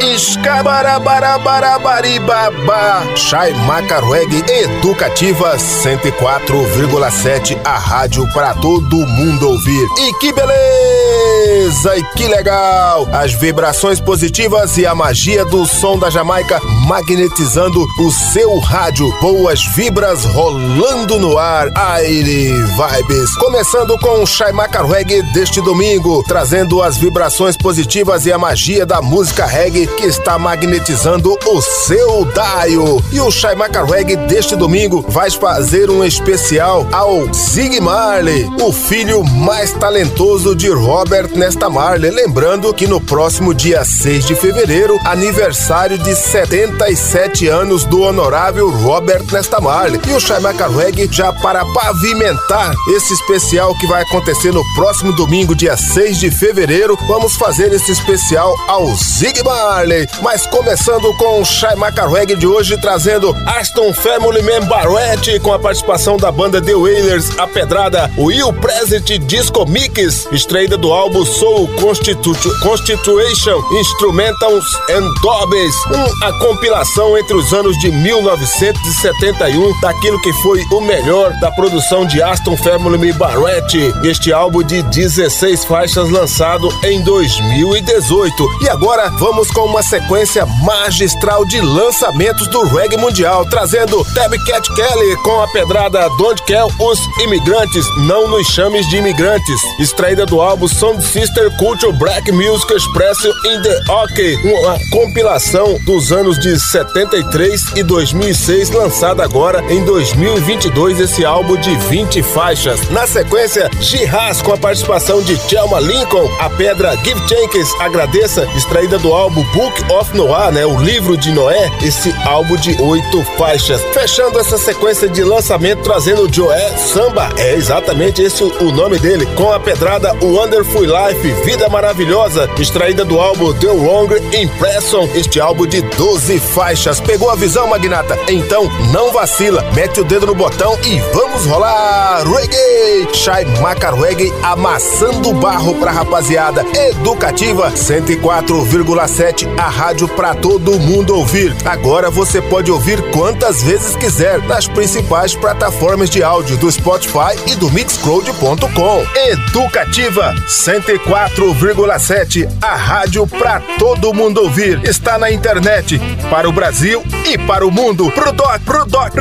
Escabarabarabarabaribaba. Chai Macarweg Educativa 104,7 A rádio para todo mundo ouvir. E que beleza! E que legal! As vibrações positivas e a magia do som da Jamaica Magnetizando o seu rádio. Boas vibras rolando no ar. Aire Vibes. Começando com o Chai Macarweg deste domingo Trazendo as vibrações positivas e a magia da música reggae que está magnetizando o seu Daio. E o Shai Macarweg deste domingo vai fazer um especial ao Zig Marley, o filho mais talentoso de Robert Nesta Marley. Lembrando que no próximo dia 6 de fevereiro, aniversário de 77 anos do honorável Robert Nesta Marley. E o Shai Macarweg já para pavimentar esse especial que vai acontecer no próximo domingo, dia 6 de fevereiro, vamos fazer esse especial ao Zig Marley. Marley. Mas começando com o Shai Macarweg de hoje, trazendo Aston Family Man Barrett com a participação da banda The Wailers, a pedrada Will Present Disco Mix, estreia do álbum Soul Constitu Constitution Instrumentals and Dobbies, uma compilação entre os anos de 1971 daquilo que foi o melhor da produção de Aston Family Barrett. Este álbum de 16 faixas lançado em 2018. E agora vamos com uma sequência magistral de lançamentos do reggae mundial, trazendo Tab Cat Kelly com a pedrada Don't Care os Imigrantes, Não Nos Chames de Imigrantes, extraída do álbum Sound Sister Culture Black Music Expression in the OK, uma compilação dos anos de 73 e 2006, lançada agora em 2022, esse álbum de 20 faixas. Na sequência, Jihaz com a participação de Thelma Lincoln, a pedra Give Jenkins Agradeça, extraída do álbum Book of Noah, né? O livro de Noé, esse álbum de oito faixas. Fechando essa sequência de lançamento, trazendo o Joé Samba, é exatamente esse o nome dele, com a pedrada Wonderful Life, Vida Maravilhosa, extraída do álbum The Wrong Impression, este álbum de 12 faixas. Pegou a visão, Magnata? Então não vacila, mete o dedo no botão e vamos rolar! Reggae! Shai Macar Reggae amassando barro pra rapaziada. Educativa 104,7 a rádio para todo mundo ouvir. Agora você pode ouvir quantas vezes quiser nas principais plataformas de áudio do Spotify e do Mixcloud.com. Educativa 104,7, a rádio para todo mundo ouvir. Está na internet para o Brasil e para o mundo. Pro doc, pro doc.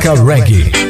Chaimaca Reggae.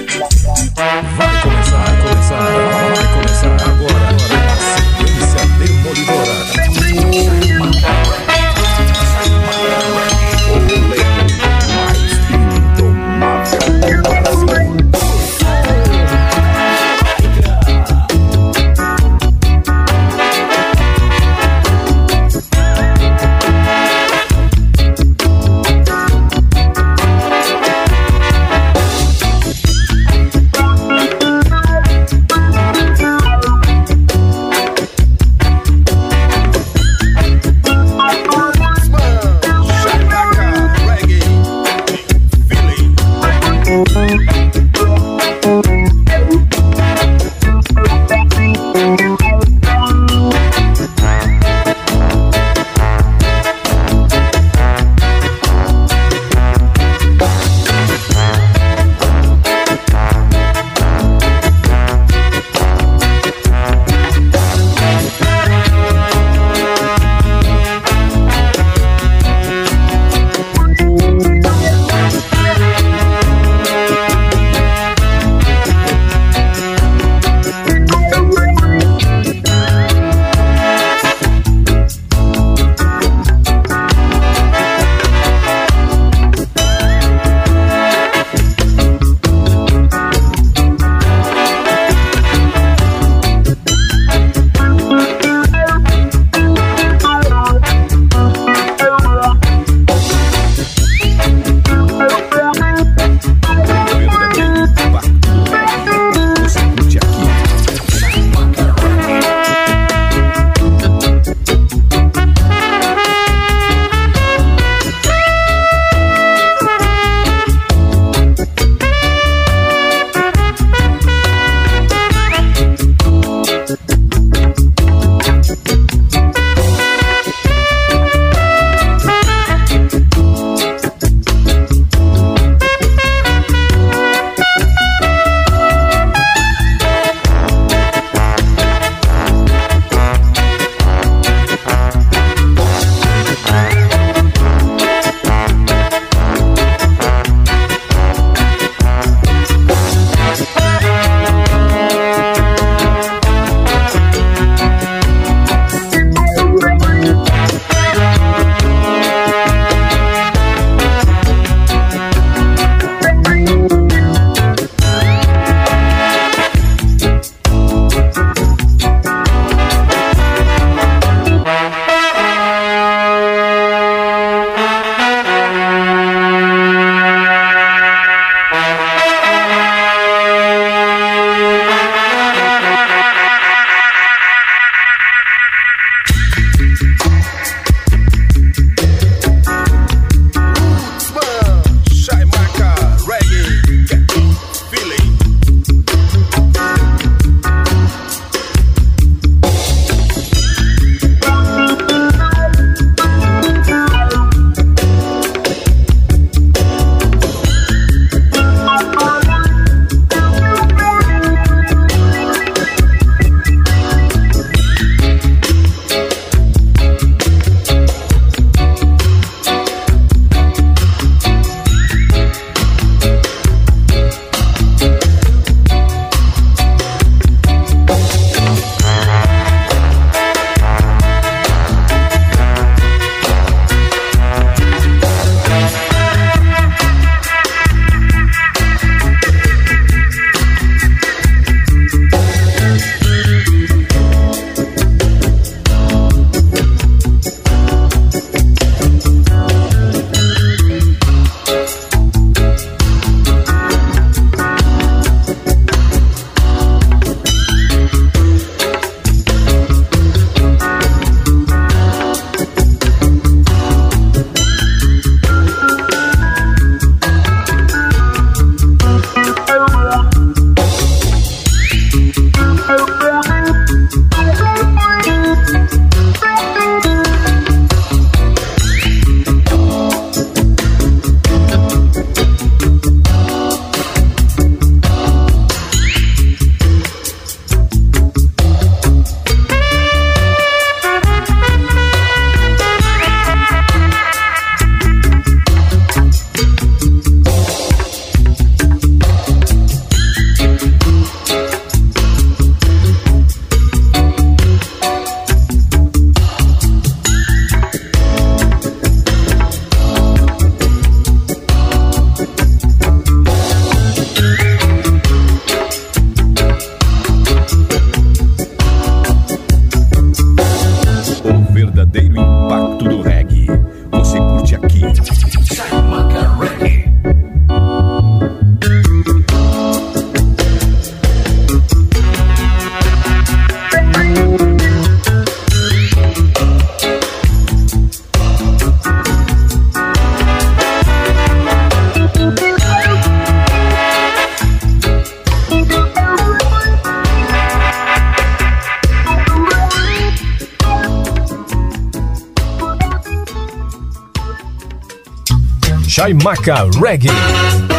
Chaimaca Reggae.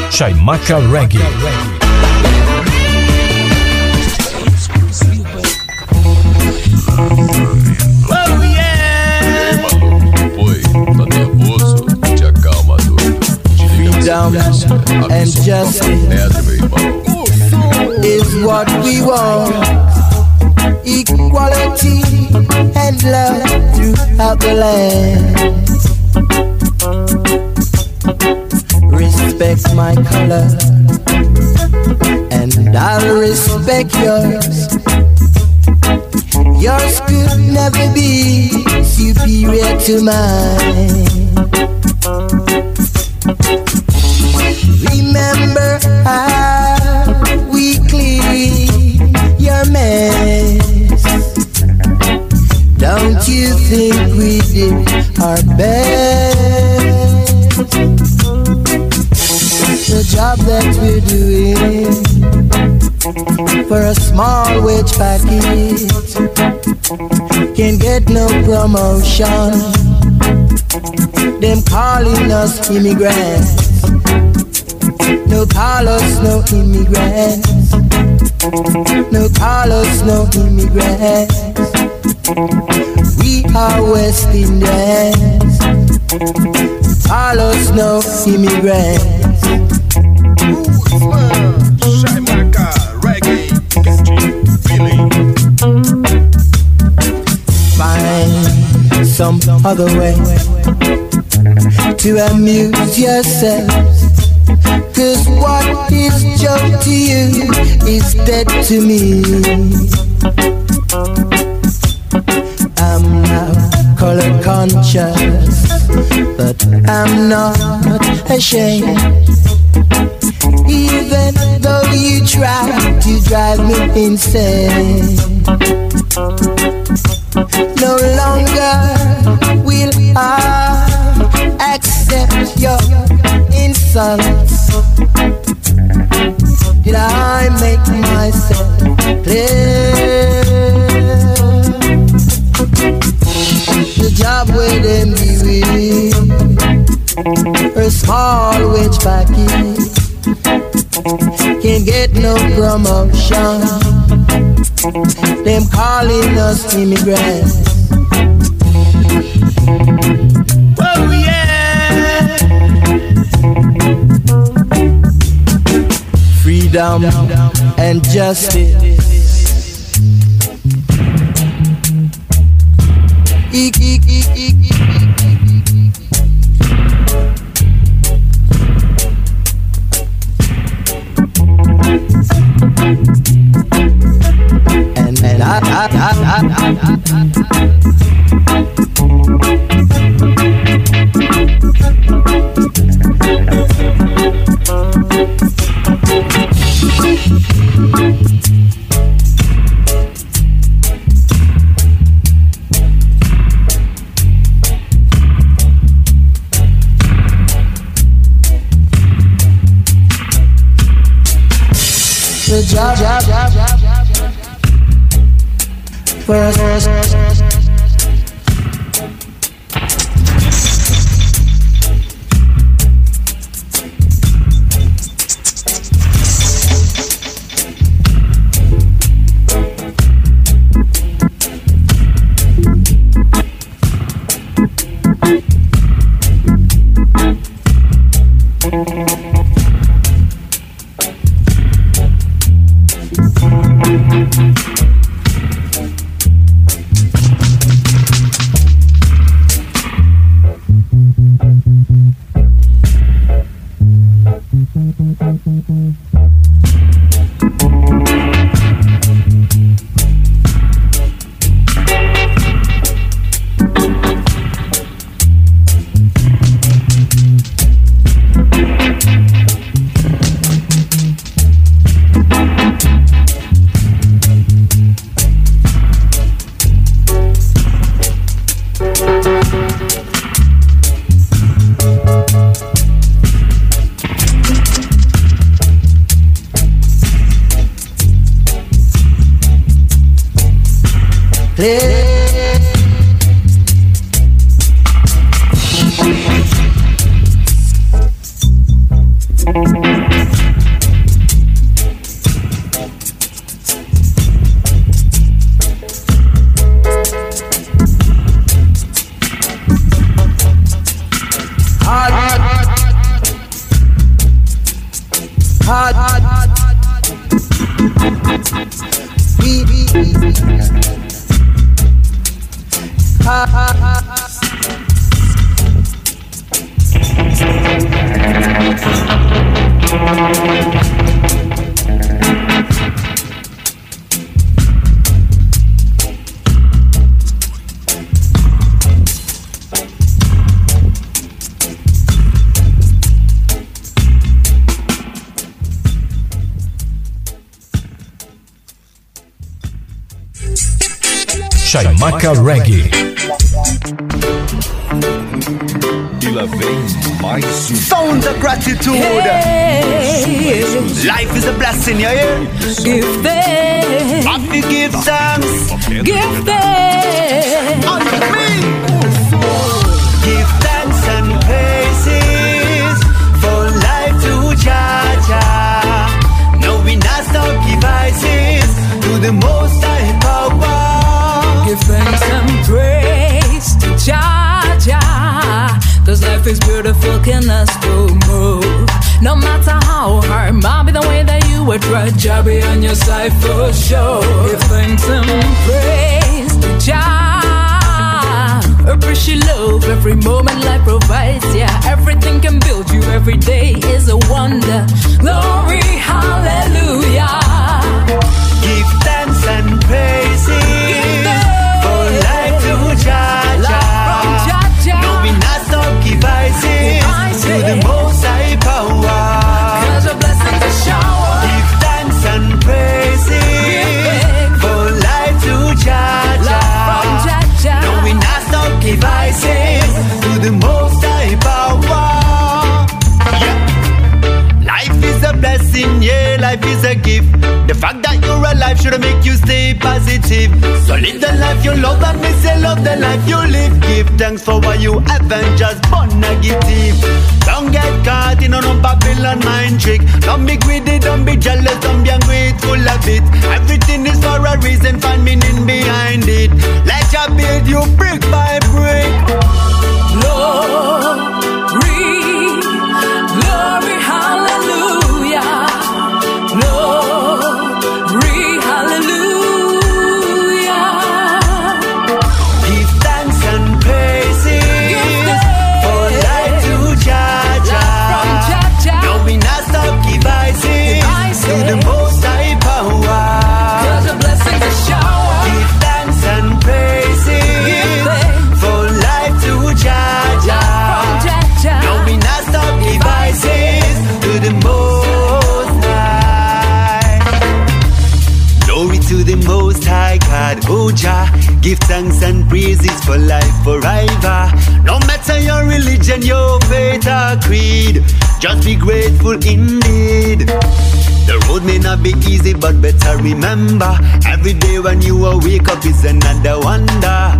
Chaimaca Reggae. Oh yeah! Oi, tá nervoso? Te acalma, doido. Freedom and justice Entra, meu is what we want. Equality and love throughout the land. Respect my color, and I'll respect yours. Yours could never be superior to mine. Remember how we clean your mess. Don't you think we did our best? That we're doing for a small wage packet Can't get no promotion. Them calling us immigrants. No call us no immigrants. No call us no immigrants. We are West Indians. Call us no immigrants. Some other way to amuse yourselves. Cause what is joke to you is dead to me. I'm now color conscious, but I'm not ashamed. Even though you try to drive me insane, no longer I accept your insults. Did I make myself clear? The job where them be with a small wage packet can't get no promotion. Them calling us immigrants. Freedom and justice. Chaimaca Reggae. Gratitude. Hey, Life is a blessing, you hear? give thanks, Happy give thanks give thanks. unto me. Give thanks and praises for life to Jaja. No, we not stop devices to the most high power. Give thanks and praise to Jah. Cause life is beautiful, can us. No matter how hard, might be the way that you would try, Jah be on your side for sure. Give thanks and praise to Jah. Appreciate love every moment life provides, yeah. Everything can build you every day is a wonder. Glory, hallelujah. Gift. The fact that you're alive should make you stay positive. So live the life you love and miss you love the life you live. Give thanks for what you haven't just born negative. Don't get caught in a Babylon mind trick. Don't be greedy, don't be jealous, don't be ungrateful of it. Everything is for a reason, find meaning behind it. Let your build you brick by brick. Glory, Give thanks and praises for life forever. No matter your religion, your faith or creed, just be grateful indeed. The road may not be easy, but better remember every day when you wake up is another wonder.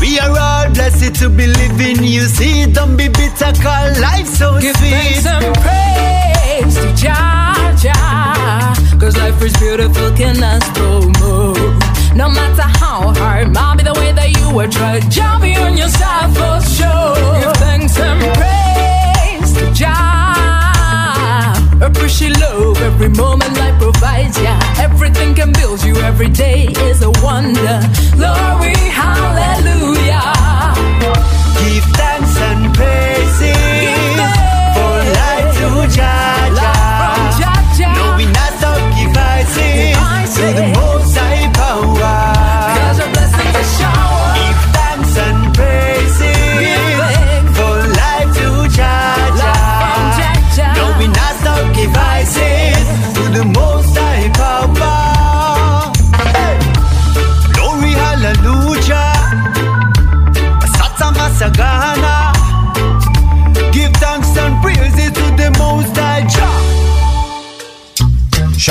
We are all blessed to be living. You see, don't be bitter, call life so Give sweet. thanks and praise to Jah Jah. Cause life is beautiful, can us still move. No matter how hard, might be the way that you were tried. Jah be on your side for sure. Give thanks and praise to Jah. Appreciate love every moment life provides, yeah. Everything can build you every day is a wonder. Glory, hallelujah. Give thanks and praises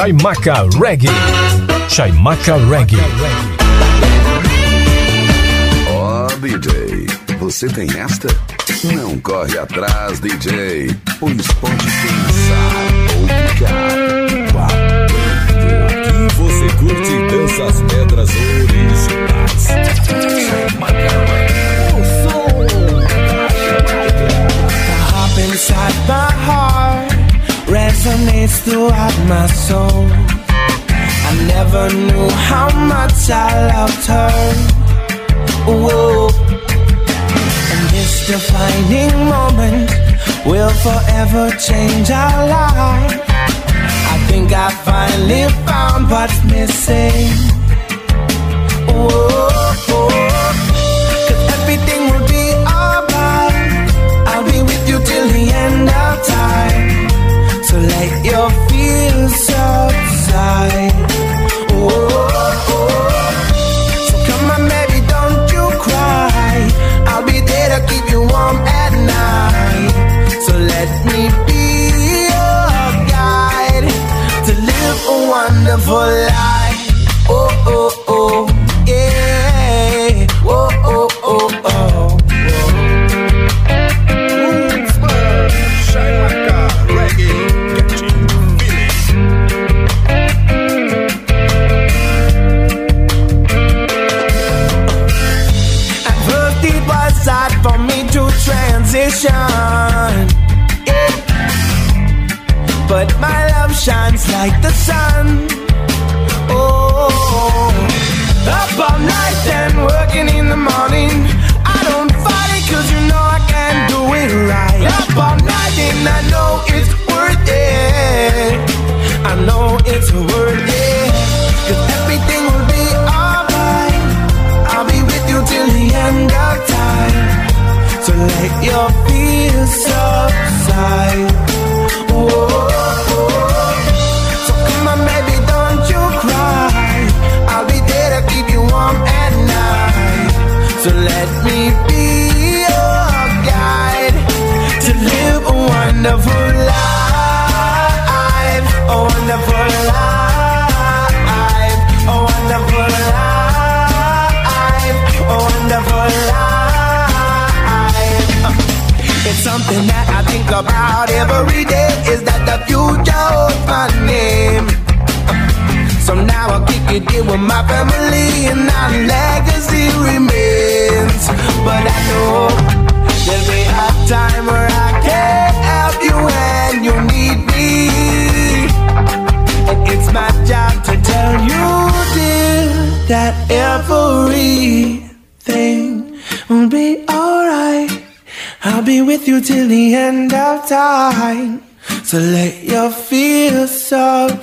Chaimaca Reggae. Chaimaca Reggae. DJ. Você tem esta? Não corre atrás, DJ, pois pode pensar ou ficar. Que você curte danças pedras originais. Up inside my heart resonates throughout my soul. I never knew how much I loved her. Whoa. And this defining moment will forever change our life. I think I finally found what's missing. Whoa. Let your fears. Whoa. So come on, baby, don't you cry. I'll be there to keep you warm at night. So let me be your guide to live a wonderful life. Future holds my name? So now I'll kick it in with my family and our legacy remains. But I know there'll be a time where I can't help you when you need me. And it's my job to tell you, dear, that everything will be alright. I'll be with you till the end of time. So let your fears subside.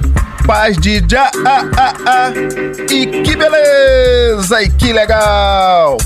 Paz de já a a a. E que beleza e que legal.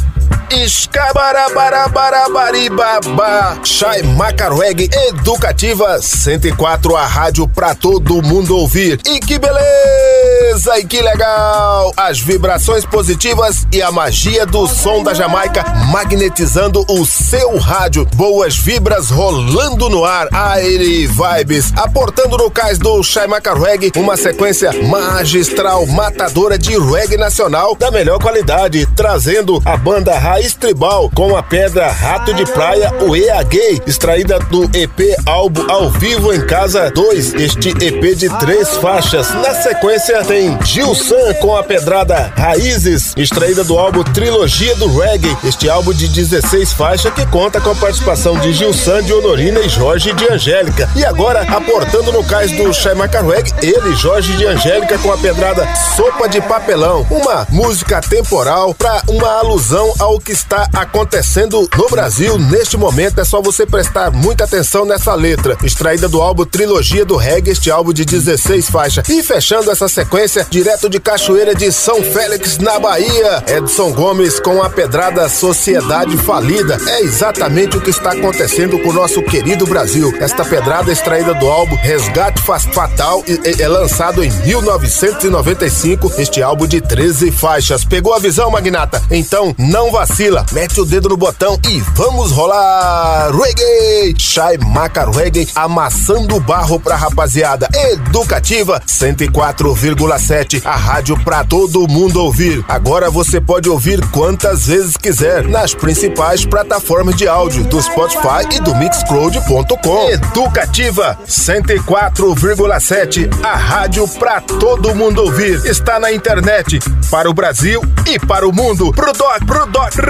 Escabarabarabarabariba Chai Macarweg Educativa 104 a rádio pra todo mundo ouvir. E que beleza e que legal! As vibrações positivas e a magia do som da Jamaica magnetizando o seu rádio. Boas vibras rolando no ar. Aire Vibes aportando no cais do Chai Macarweg uma sequência magistral matadora de reggae nacional da melhor qualidade, trazendo a banda Raiz Tribal com a pedra Rato de Praia, o EA Gay, extraída do EP Álbum ao vivo em casa 2, este EP de três faixas. Na sequência tem Gil San com a pedrada Raízes, extraída do álbum Trilogia do Reggae, este álbum de 16 faixas que conta com a participação de Gil San, de Honorina e Jorge de Angélica. E agora, aportando no cais do Shaimaka Reggae, ele, Jorge de Angélica, com a pedrada Sopa de Papelão, uma música temporal para uma alusão ao que está acontecendo no Brasil neste momento. É só você prestar muita atenção nessa letra, extraída do álbum Trilogia do Reggae, este álbum de 16 faixas. E fechando essa sequência, direto de Cachoeira de São Félix, na Bahia, Edson Gomes com a pedrada Sociedade Falida. É exatamente o que está acontecendo com o nosso querido Brasil. Esta pedrada extraída do álbum Resgate Fatal é lançado em 1995, este álbum de 13 faixas. Pegou a visão, Magnata? Então não vacile vacila, mete o dedo no botão e vamos rolar! Reggae! Chai Maca Reggae amassando barro pra rapaziada. Educativa 104,7, a rádio pra todo mundo ouvir. Agora você pode ouvir quantas vezes quiser nas principais plataformas de áudio do Spotify e do Mixcloud.com. Educativa 104,7, a rádio pra todo mundo ouvir. Está na internet para o Brasil e para o mundo. Pro doc, pro doc.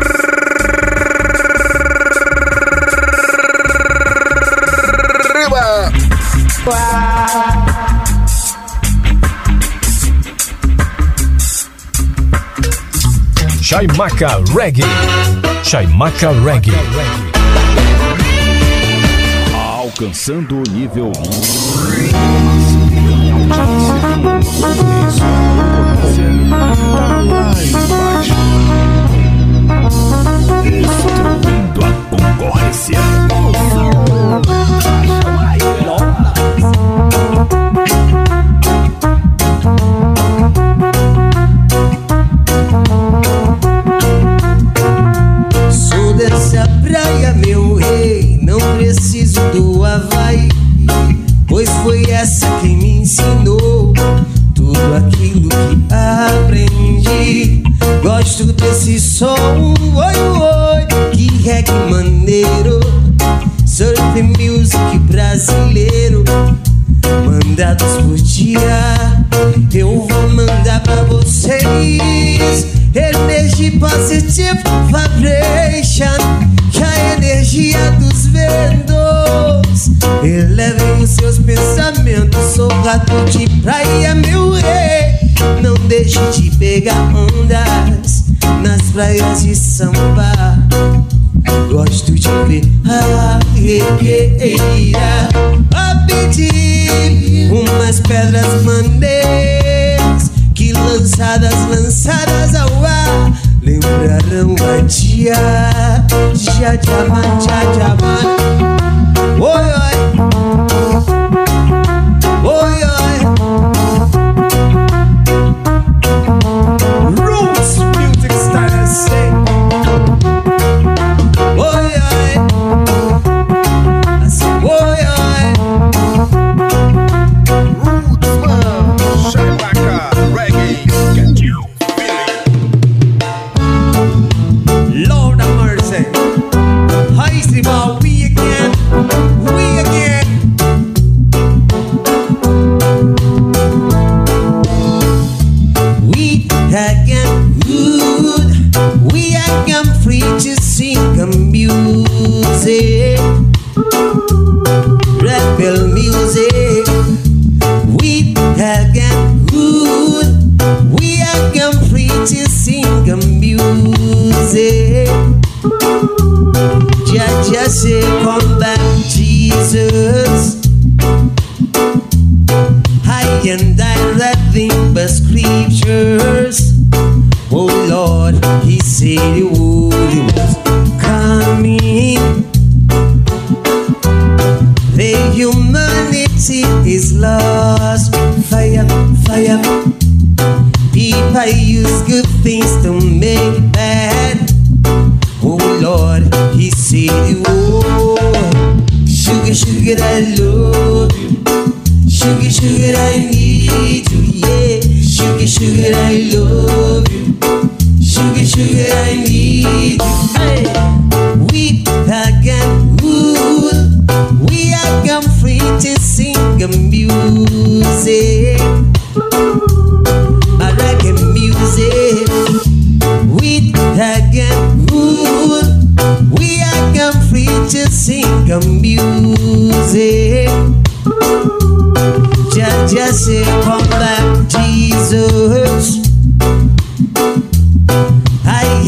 Chaimaca Reggae. Chaimaca Reggae. Alcançando o nível mais baixo. Destruindo a concorrência. Gato de praia, meu rei. Não deixe de pegar ondas nas praias de samba. Gosto de ver a regueira a pedir umas pedras maneiras que lançadas, lançadas ao ar lembrarão a dia, dia, diamante, dia, diamante.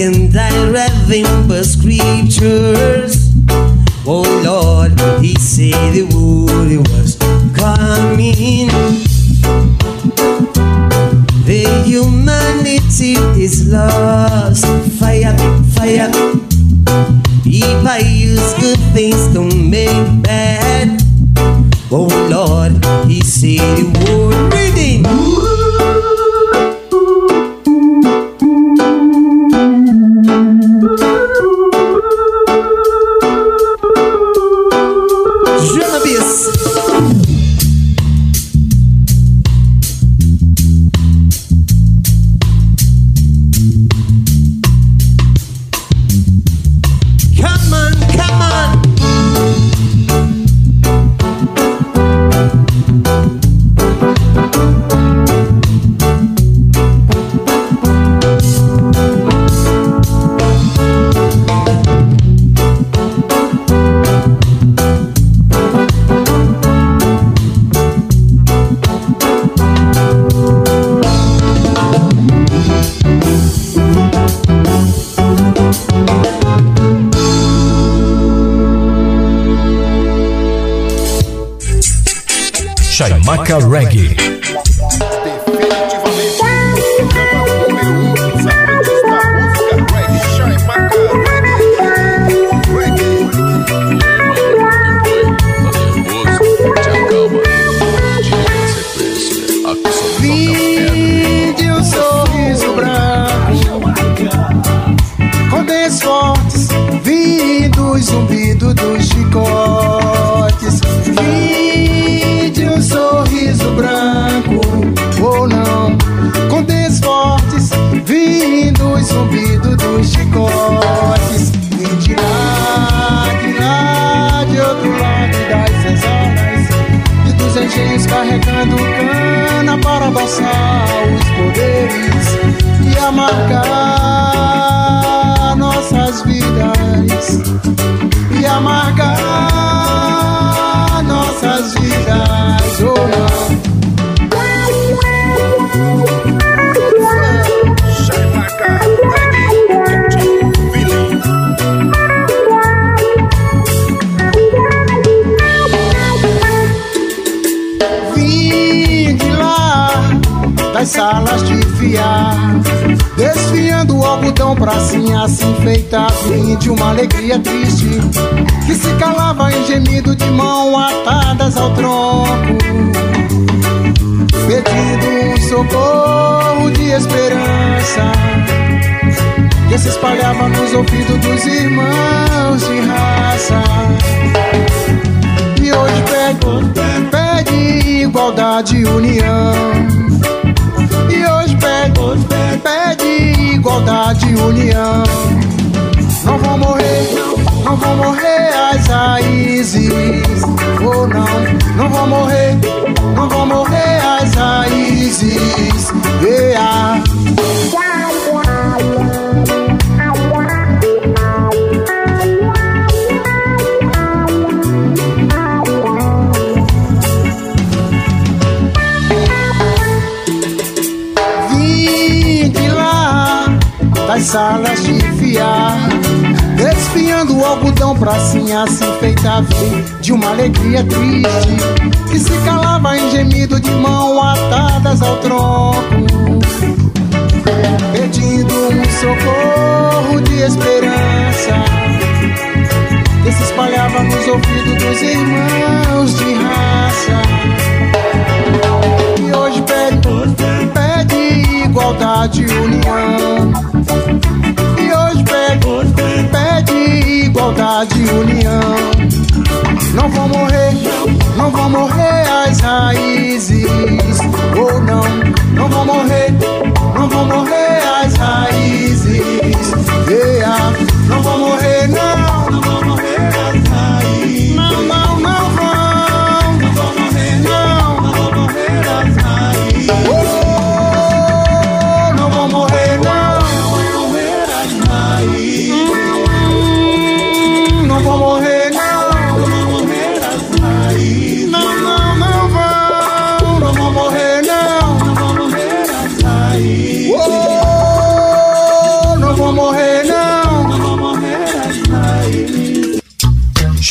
and thy remember scriptures. Oh Lord, he said the world was coming. The humanity is lost. Fire, fire.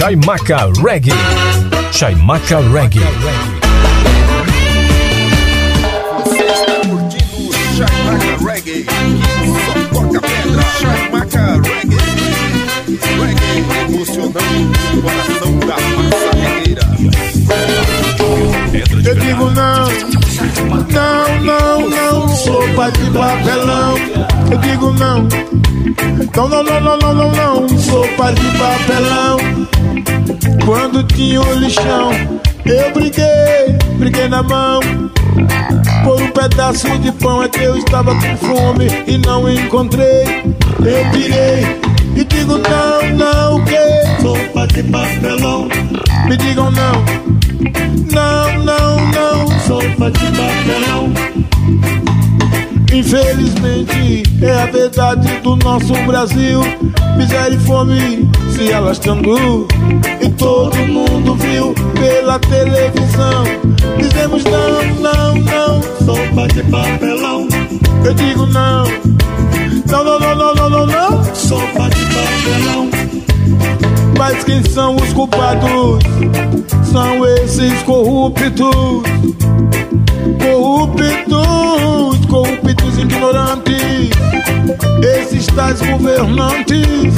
Chaimaca Reggae. Chaimaca Reggae. Você está curtindo Chaimaca Reggae. Só toca pedra. Chaimaca Reggae. Reggae emocionando o coração da massa guerreira. Eu digo não, não, não, não, sopa de papelão. Eu digo não. Não, não, não, não, não, não, não. Sopa de papelão. Quando tinha o lixão, eu briguei, briguei na mão. Por um pedaço de pão é que eu estava com fome e não encontrei. Eu pirei e digo não, não, o quê? Sopa de papelão. Me digam não, não, não, não. Sopa de papelão. Infelizmente é a verdade do nosso Brasil. Miséria e fome se alastrando. E todo mundo viu pela televisão. Dizemos não, não, não. Sopa de papelão. Eu digo não. Não, não, não, não, não, não, não. Sopa de papelão. Mas quem são os culpados? São esses corruptos. Corruptos corruptos ignorantes. Esses tais governantes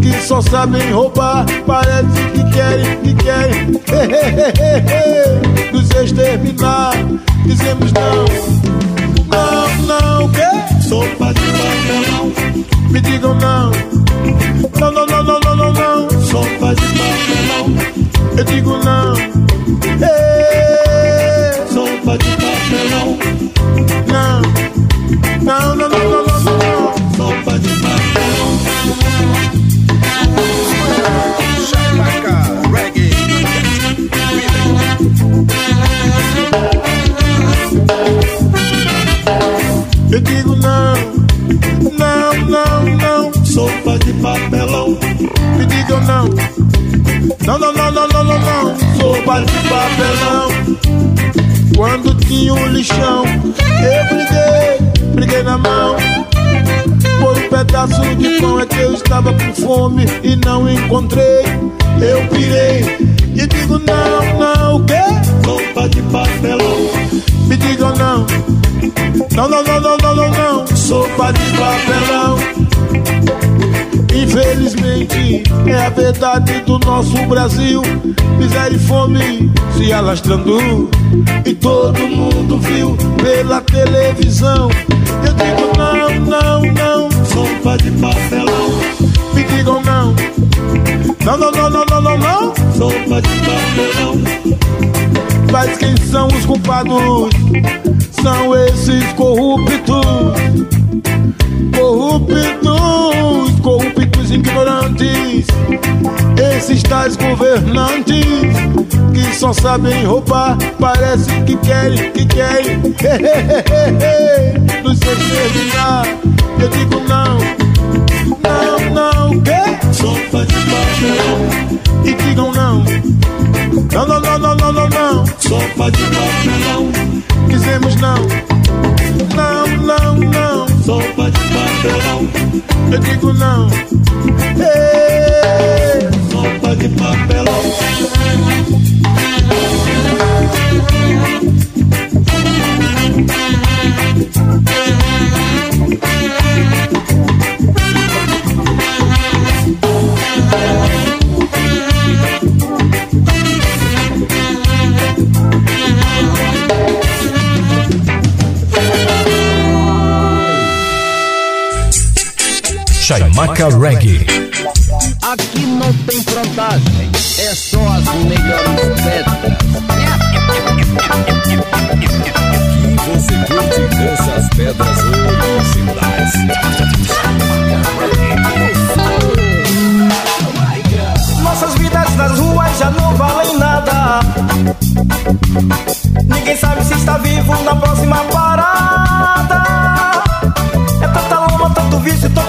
que só sabem roubar, parece que querem, que querem nos exterminar. Dizemos não, não, não, que? Sopa de papelão. Me digam não, não, não, não, não, não, não, não. Sopa de papelão. Eu digo não, Ei, sopa de papelão. Sopa de papelão. Quando tinha um lixão, eu briguei, briguei na mão. Por um pedaço de pão é que eu estava com fome e não encontrei. Eu pirei e digo não, não, o quê? Roupa de papelão. Me digam não, não, não, não, não, não, não, não. sopa de papelão. Infelizmente é a verdade do nosso Brasil. Miséria e fome se alastrando. E todo mundo viu pela televisão. Eu digo não, não, não, sopa de papelão. Me digam não. Não, não, não, não, não, não, não, sopa de papelão. Mas quem são os culpados? São esses corruptos. Corruptos, corruptos ignorantes, esses tais governantes que só sabem roubar, parece que querem, que querem nos exterminar. Eu digo não, não, não, que só faz papelão e digam não. Não, não, não, não, não, não, não. Só faz papelão. Dizemos não, não, não, não sopa de papelão. Eu digo não, Ei, sopa de papelão. Chaimaca Reggae. Aqui não tem frontagem, é só as melhores pedras. Aqui você curte essas pedras originais. Nossas vidas nas ruas já não valem nada. Ninguém sabe se está vivo na próxima parada.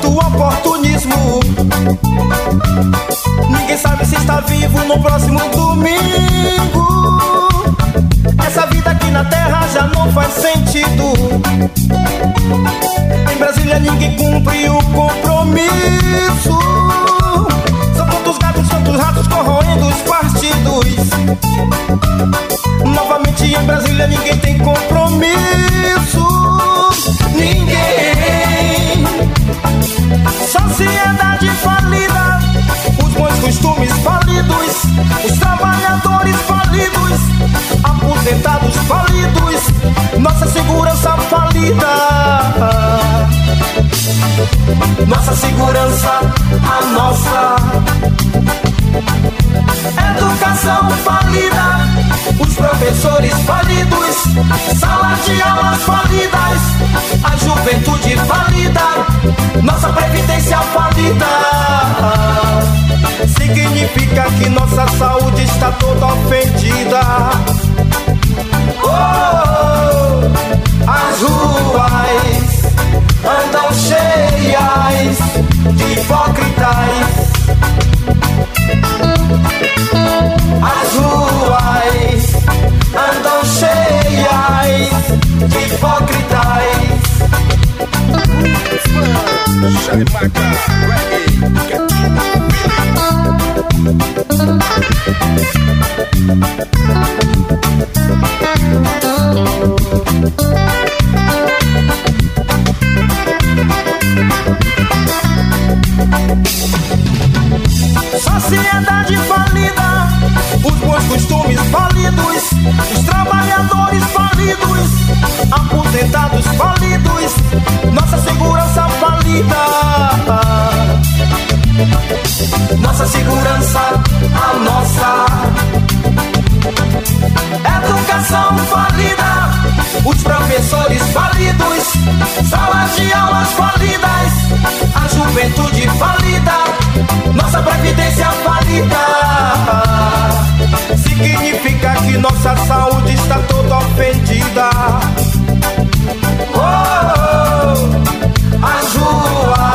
Tanto oportunismo. Ninguém sabe se está vivo no próximo domingo. Essa vida aqui na terra já não faz sentido. Em Brasília ninguém cumpre o compromisso. São tantos gatos, tantos ratos corroendo os partidos. Novamente em Brasília ninguém tem compromisso. Ninguém. Sociedade falida, os bons costumes falidos, os trabalhadores falidos, aposentados falidos, nossa segurança falida. Nossa segurança, a nossa educação falida, os professores falidos, salas de aulas falidas, a juventude falida, nossa previdência falida. Significa que nossa saúde está toda ofendida. Oh, as ruas andam cheias de hipócritas. As ruas andam cheias de hipócritas. Sociedade falida, os bons costumes falidos, os trabalhadores falidos, aposentados falidos, nossa segurança falida. Nossa segurança, a nossa salas de aulas falidas, a juventude falida, nossa previdência falida. Significa que nossa saúde está toda ofendida. Oh, as ruas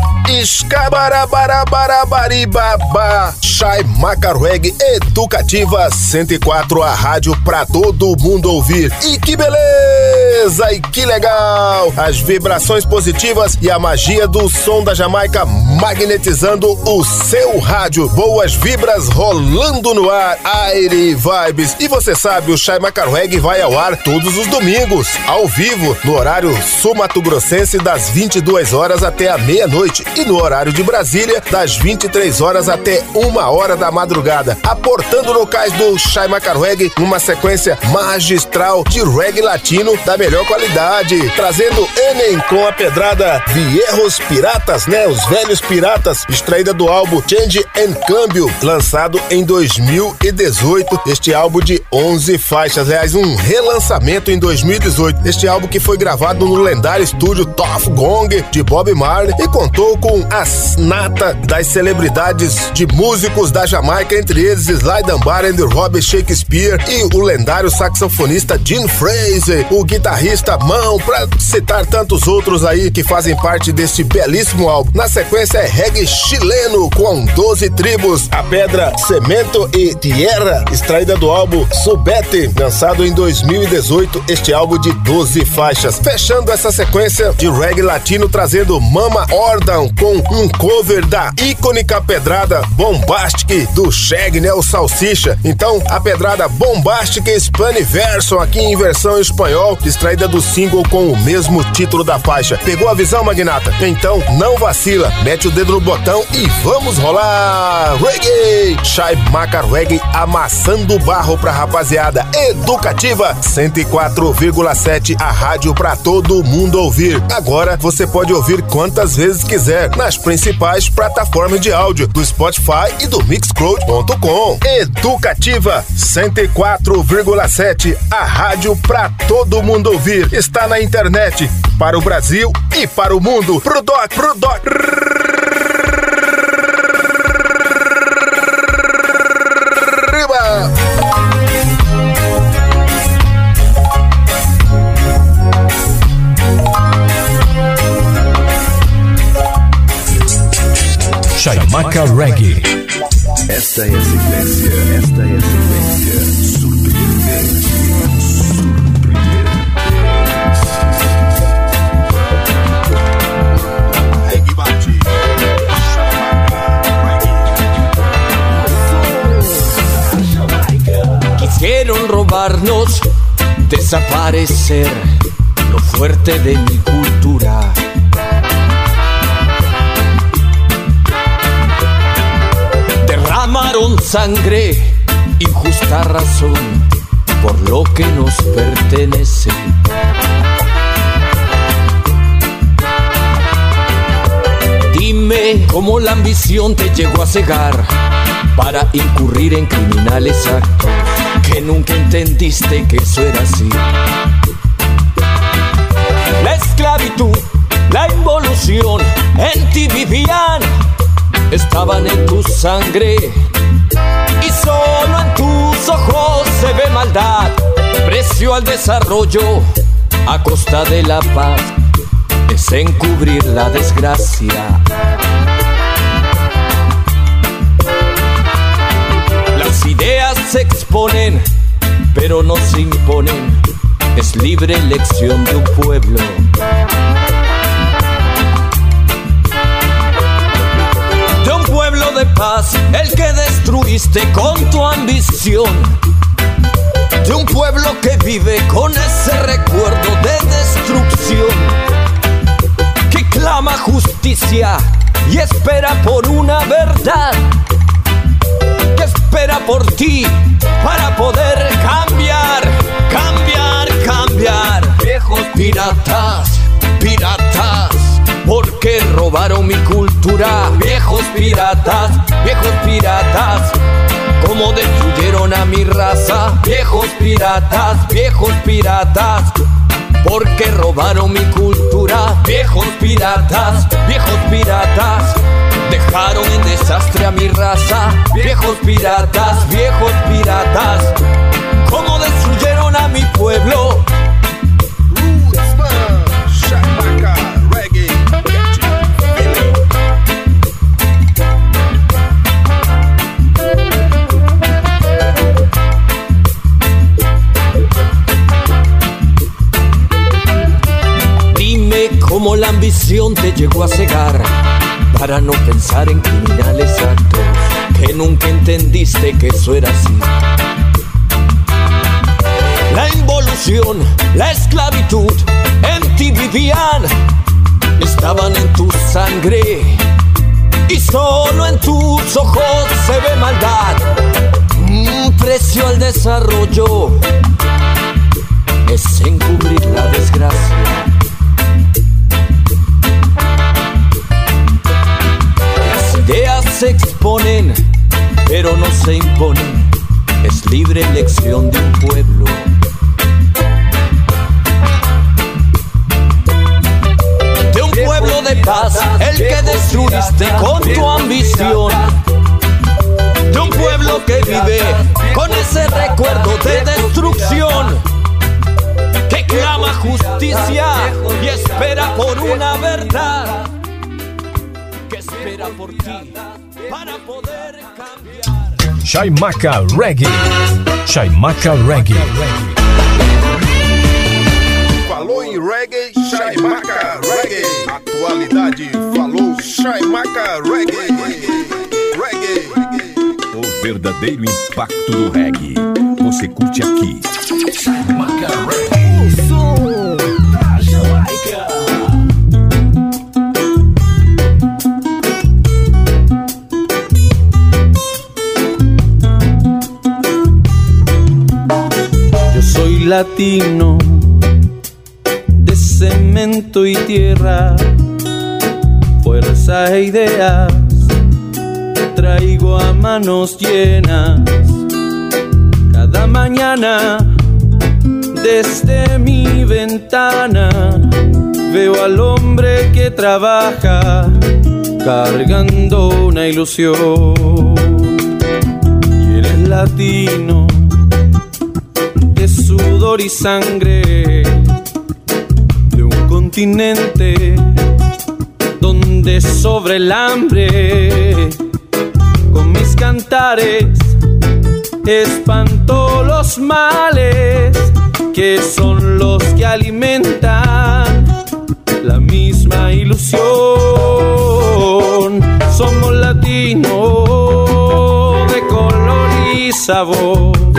Escabarabarabarabaribaba. Chai Macarweg Educativa 104, a rádio pra todo mundo ouvir. E que beleza! E que legal! As vibrações positivas e a magia do som da Jamaica magnetizando o seu rádio. Boas vibras rolando no ar. Aire Vibes. E você sabe, o Chai Macarweg vai ao ar todos os domingos, ao vivo, no horário sul-mato-grossense das 22 horas até a meia-noite e no horário de Brasília das 23 horas até uma hora da madrugada, aportando locais do Chai Macarweg numa sequência magistral de reggae latino da melhor qualidade, trazendo Enem com a pedrada Vierros Piratas, né? Os velhos piratas, extraída do álbum Change and Câmbio, lançado em 2018. Este álbum de 11 faixas, aliás, um relançamento em 2018. Este álbum que foi gravado no lendário estúdio Tough Gong de Bob Marley e contou com as nata das celebridades de músicos da Jamaica, entre eles Sly Dunbar e Rob Shakespeare e o lendário saxofonista Gene Fraser, o guitarrista Mão, para citar tantos outros aí que fazem parte deste belíssimo álbum. Na sequência é reggae chileno com 12 tribos, a pedra Cemento e Tierra, extraída do álbum Subete, lançado em 2018, este álbum de 12 faixas. Fechando essa sequência de reggae latino, trazendo Mama Ordan com um cover da icônica pedrada Bombastic do Shag, né, o Salsicha. Então, a pedrada Bombastic Spaniverso, aqui em versão espanhol, extraída do single com o mesmo título da faixa. Pegou a visão, Magnata? Então, não vacila, mete o dedo no botão e vamos rolar! Reggae! Shai Maca Reggae amassando barro pra rapaziada. Educativa 104,7, a rádio pra todo mundo ouvir. Agora você pode ouvir quantas vezes quiser nas principais plataformas de áudio do Spotify e do Mixcloud.com. Educativa 104,7, a rádio pra todo mundo ouvir. Está na internet para o Brasil e para o mundo. Pro doc, pro doc. Chaimaca Reggae. Esta é a sequência, esta é a sequência. Surpreendente. Quisieron robarnos, desaparecer lo fuerte de mi cultura. Sangre, injusta razón por lo que nos pertenece. Dime cómo la ambición te llegó a cegar para incurrir en criminales actos que nunca entendiste que eso era así. La esclavitud, la involución en ti vivían, estaban en tu sangre y solo en tus ojos se ve maldad, precio al desarrollo a costa de la paz, es encubrir la desgracia. Las ideas se exponen, pero no se imponen. Es libre elección de un pueblo. Paz, el que destruiste con tu ambición. De un pueblo que vive con ese recuerdo de destrucción. Que clama justicia y espera por una verdad que espera por ti para poder cambiar, cambiar, cambiar. Viejos piratas, piratas, porque robaron mi cultura. Viejos piratas, viejos piratas. Como destruyeron a mi raza, viejos piratas, viejos piratas, porque robaron mi cultura, viejos piratas, viejos piratas, dejaron en desastre a mi raza, viejos piratas, viejos piratas, como destruyeron a mi pueblo. Llegó a cegar para no pensar en criminales actos que nunca entendiste que eso era así. La involución, la esclavitud en ti vivían, estaban en tu sangre y solo en tus ojos se ve maldad. Un precio al desarrollo se imponen. Chaimaca Reggae. Chaimaca Reggae. Falou em reggae, Chaimaca Reggae. Atualidade, falou Chaimaca Reggae. Reggae. O verdadeiro impacto do reggae. Você curte aqui. Chaimaca Reggae. Latino de cemento y tierra, fuerza e ideas traigo a manos llenas. Cada mañana desde mi ventana veo al hombre que trabaja cargando una ilusión. Y eres latino sudor y sangre de un continente donde sobre el hambre con mis cantares espanto los males que son los que alimentan la misma ilusión. Somos latinos de color y sabor.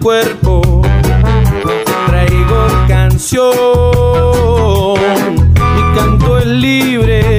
Cuerpo, traigo canción. Mi canto es libre,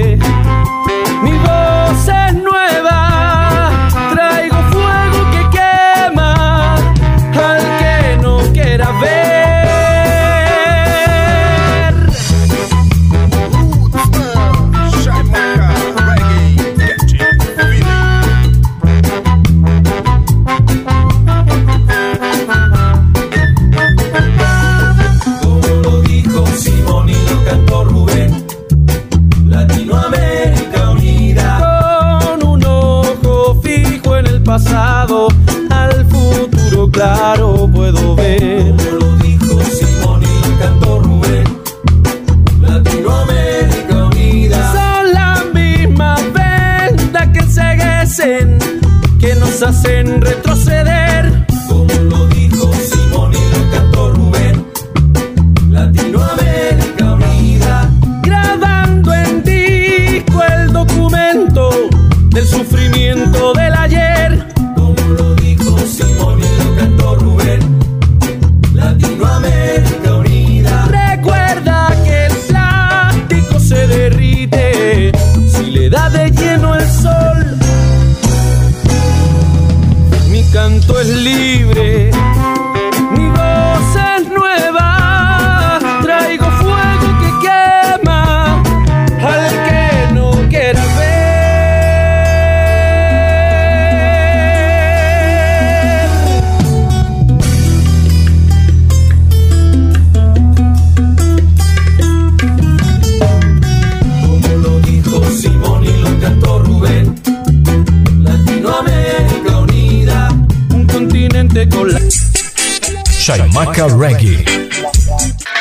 Maca Reggae.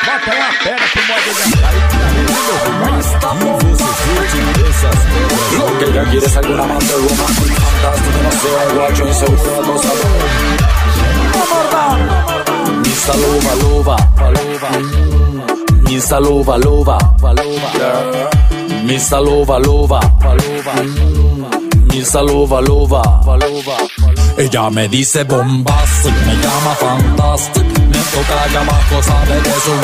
Bota pro modo Ella me dice bombazo y me llama fantástico Toca allá abajo, sabe que soy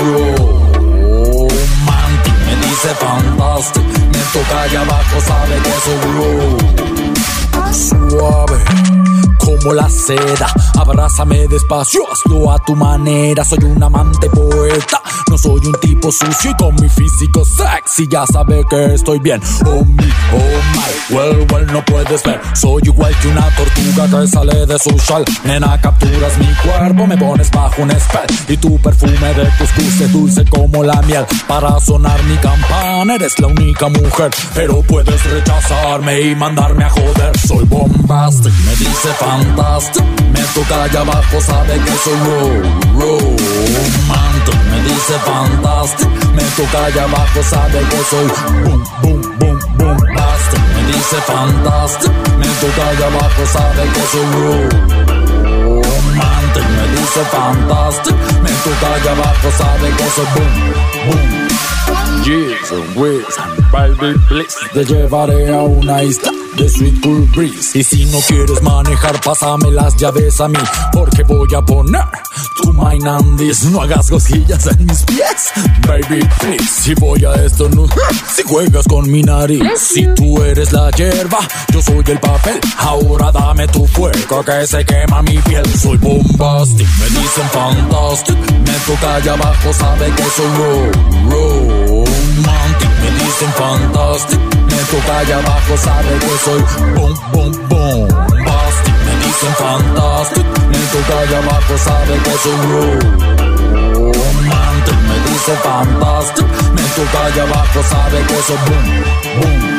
romantic. Me dice fantastic, me toca allá abajo, sabe que soy suave como la seda. Abrázame despacio, hazlo a tu manera. Soy un amante poeta, no soy un tipo sucio y con mi físico sexy ya sabe que estoy bien. Oh mi, oh my, well, well, no puedes ver. Soy igual que una tortuga que sale de su shell. Nena, capturas mi cuerpo, me pones bajo un spell. Y tu perfume de cuscús es dulce como la miel. Para sonar mi campana, eres la única mujer. Pero puedes rechazarme y mandarme a joder. Soy bombastic, me dice fantastic. Me toca allá abajo, sabe que soy ro, romantic. Me dice fantastic. Me toca allá abajo, sabe que soy boom, boom, boom, boom, bastic. Me dice fantastic. Me toca allá abajo, sabe que soy romantic. Me dice fantastic. Me toca allá abajo, sabe que soy boom, boom. Baby, please. Te llevaré a una isla de sweet cool breeze. Y si no quieres manejar, pásame las llaves a mí, porque voy a poner tu Mainandis. No hagas cosquillas en mis pies, baby, please. Si voy a esto, no. Si juegas con mi nariz, si tú eres la hierba, yo soy el papel. Ahora dame tu fuego que se quema mi piel. Soy bombastic, me dicen fantastic. Me toca allá abajo, sabe que soy ro, romantic. Me dicen fantastic. Me toca allá abajo, sabe que soy boom, boom, boom. Bastic. Me dicen fantastic. Me toca allá abajo, sabe que soy romantic. Me dicen fantastic. Me toca allá abajo, sabe que soy boom, boom.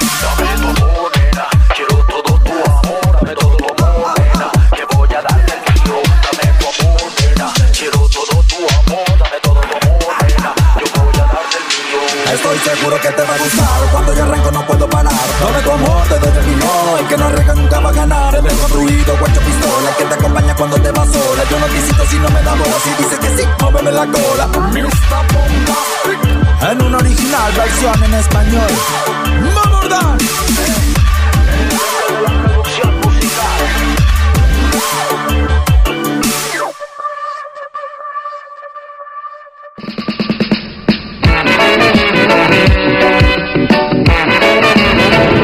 Estoy seguro que te va a gustar. Cuando yo arranco no puedo parar. Dame tu amor, te doy el mío El que no arriesga nunca va a ganar. El construido, guacho pistola El que te acompaña cuando te vas sola. Yo no visito si no me da bola Si dices que sí, móveme la cola. En una original versión en español. ¡Vamos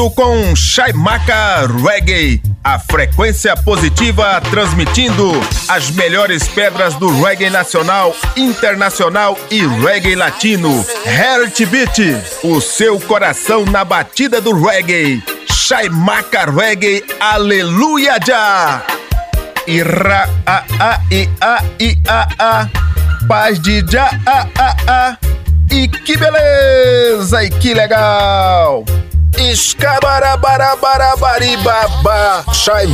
Voltando com Chaimaca Reggae, a frequência positiva transmitindo as melhores pedras do reggae nacional, internacional e reggae latino. Heart Beat, o seu coração na batida do reggae. Chaimaca Reggae, aleluia já! Ira a a i a i a a paz de já a a a e que beleza e que legal Escabarabarabarabariba Shai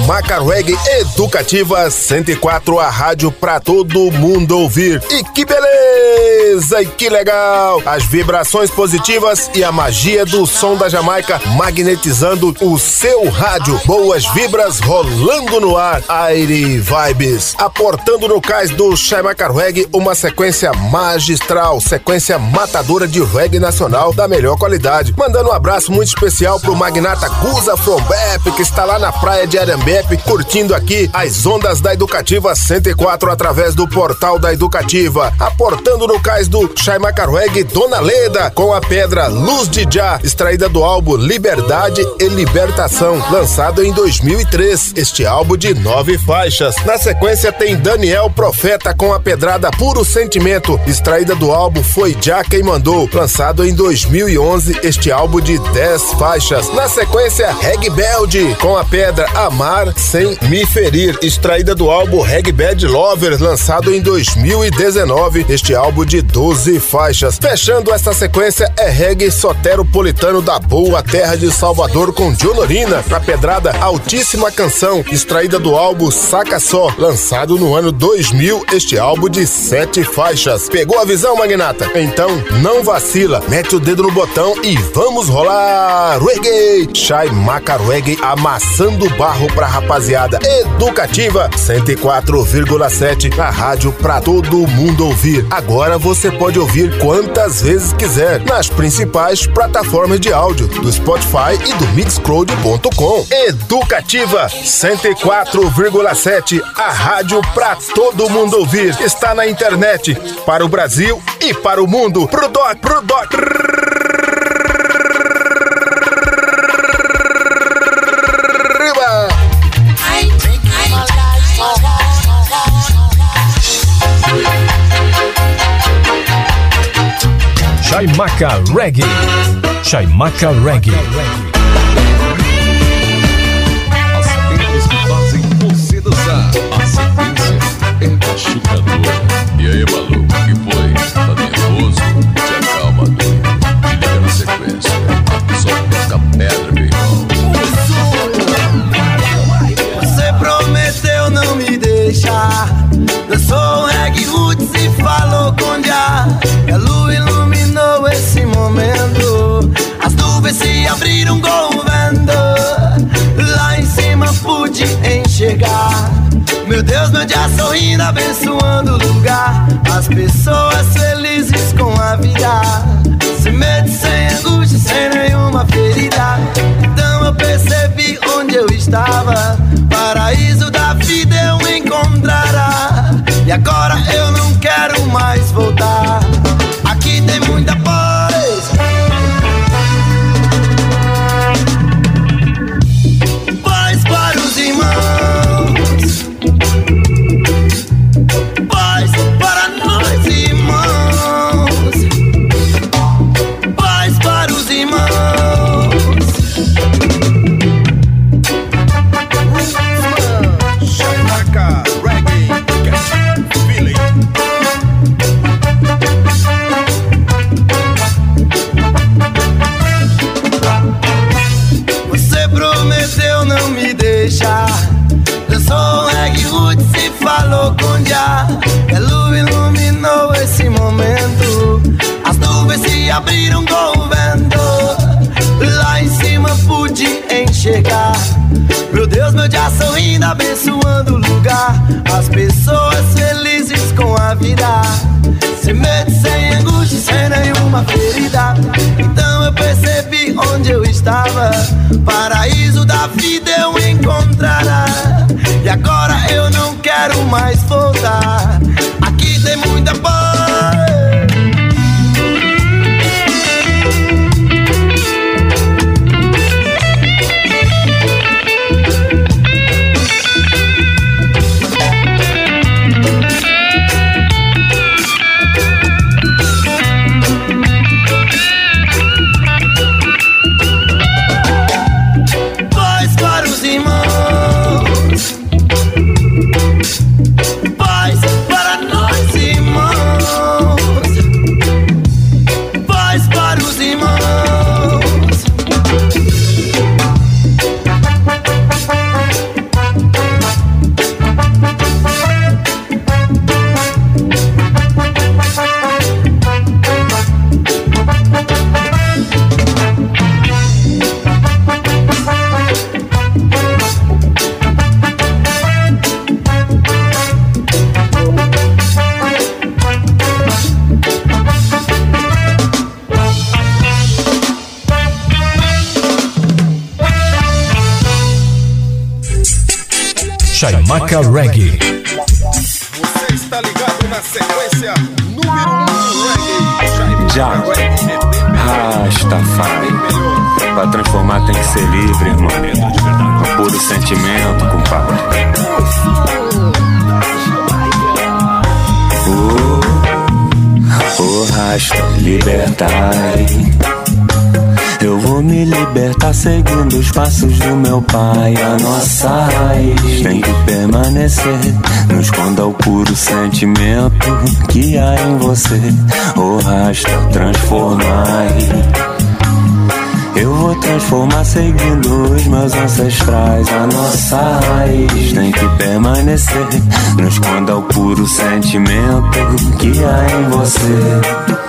Reggae Educativa 104 a rádio pra todo mundo ouvir. E que beleza e que legal. As vibrações positivas e a magia do som da Jamaica magnetizando o seu rádio. Boas vibras rolando no ar. Aire vibes aportando no cais do Shai Reggae uma sequência magistral sequência matadora de reggae nacional da melhor qualidade. Mandando um abraço muito especial pro magnata Guza From Bep, que está lá na praia de Arambep, curtindo aqui as ondas da Educativa 104 através do portal da Educativa, aportando no cais do Chaimaca Reggae Dona Leda, com a pedra Luz de Já, extraída do álbum Liberdade e Libertação, lançado em 2003. Este álbum de nove faixas. Na sequência tem Daniel Profeta com a pedrada Puro Sentimento, extraída do álbum Foi Já Quem Mandou, lançado em 2011. Este álbum de dez faixas. Na sequência, Reg Belde com a pedra Amar Sem Me Ferir, extraída do álbum Reg Bad Lover, lançado em 2019. Este álbum de 12 faixas. Fechando esta sequência é Reggae Soteropolitano da Boa Terra de Salvador com Dionorina, a pedrada Altíssima Canção, extraída do álbum Saca Só, lançado no ano 2000. Este álbum de sete faixas. Pegou a visão, Magnata? Então não vacila, mete o dedo no botão e vamos rolar! Reggae! Chai Maca Reggae amassando barro pra rapaziada educativa 104,7 na rádio pra todo mundo ouvir. Agora você pode ouvir quantas vezes quiser nas principais plataformas de áudio do Spotify e do Mixcloud.com. Educativa 104,7 a rádio pra todo mundo ouvir. Está na internet para o Brasil e para o mundo. Pro doc, pro doc. Chaimaca Reggae. Chaimaca Reggae. As penas que fazem você dançar. A sequência é machucadora. E aí, maluco, que foi? Tá nervoso? Te acalma, doido. Te liga na sequência. Aqui só toca pedra, abençoando o lugar. As pessoas felizes com a vida. Sem medo, sem angústia, sem nenhuma ferida. Então eu percebi onde eu estava. Paraíso da vida eu encontrara. E agora eu não quero mais voltar. Chaimaca Reggae. Você está ligado na sequência, número 1 um, reggae. Já. Rastafari. Pra transformar tem que ser livre, irmão. É puro sentimento, compadre. O, o rasta libertai. Vou me libertar seguindo os passos do meu pai. A nossa raiz tem que permanecer. Não esconda o puro sentimento que há em você. O rasta transformar. Eu vou transformar seguindo os meus ancestrais. A nossa raiz tem que permanecer. Não esconda o puro sentimento que há em você.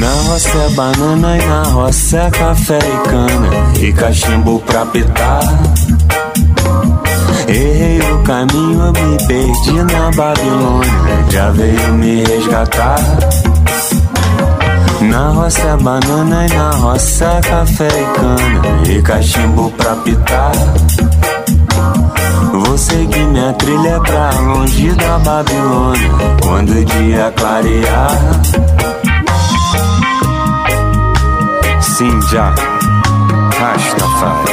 Na roça é banana e na roça é café e cana E cachimbo pra pitar Errei o caminho, me perdi na Babilônia Já veio me resgatar. Na roça é banana e na roça é café e cana E cachimbo pra pitar Vou seguir minha trilha pra longe da Babilônia Quando o dia clarear Sim, já. Rastafari.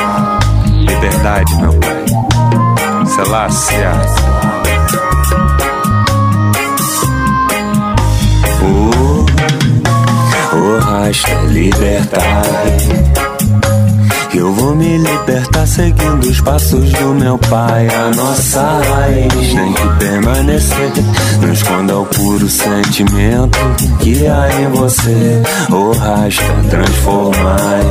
Liberdade, meu pai. Selassie. Oh, oh, Rasta, liberdade. Eu vou me libertar seguindo os passos do meu pai. A nossa raiz tem que permanecer. Não esconda o puro sentimento que há em você. O rasta transformar.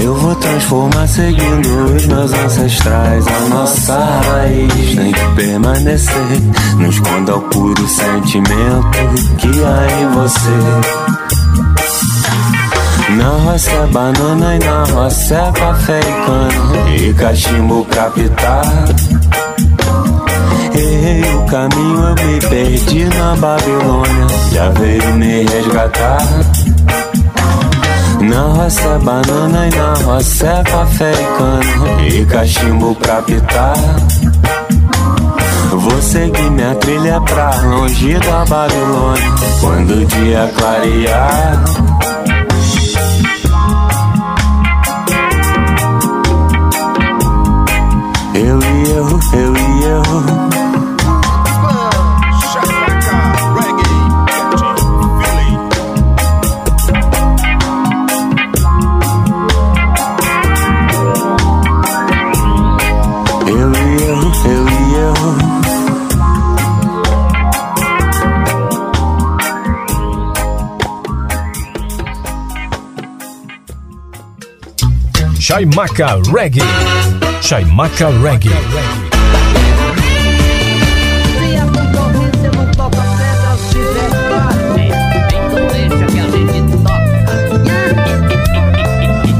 Eu vou transformar seguindo os meus ancestrais. A nossa raiz tem que permanecer. Não esconda o puro sentimento que há em você. Na roça é banana e na roça é café e cana E cachimbo pra pitar. Errei o caminho, eu me perdi na Babilônia. Já veio me resgatar. Na roça é banana e na roça é café e cana E cachimbo pra pitar. Vou seguir minha trilha pra longe da Babilônia. Quando o dia clarear Chaimaca Reggae. Chaimaca Reggae.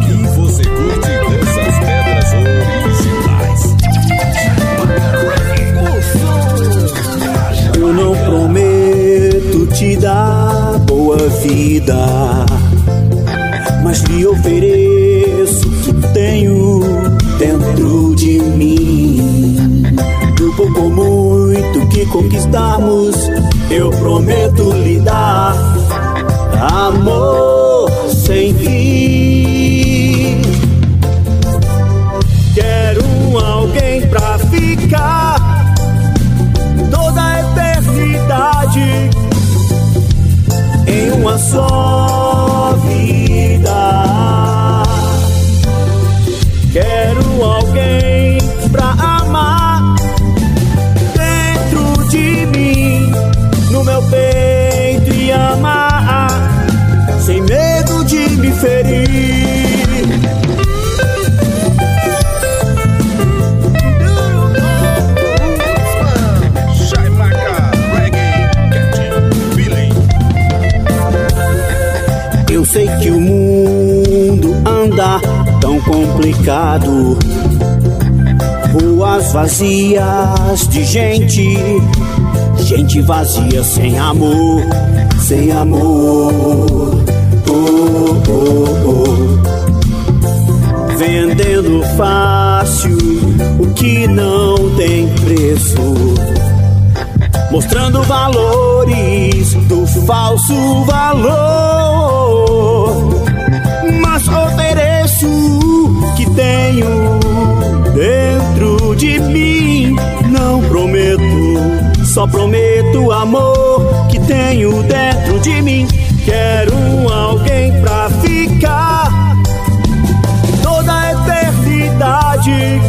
que você curte dessas pedras originais. Eu não prometo te dar boa vida, mas lhe ofereço conquistamos, eu prometo lhe dar amor complicado. Ruas vazias de gente, gente vazia sem amor, sem amor. Oh, oh, oh. Vendendo fácil o que não tem preço. mostrando valores do falso valor. Só prometo amor que tenho dentro de mim. Quero alguém pra ficar toda a eternidade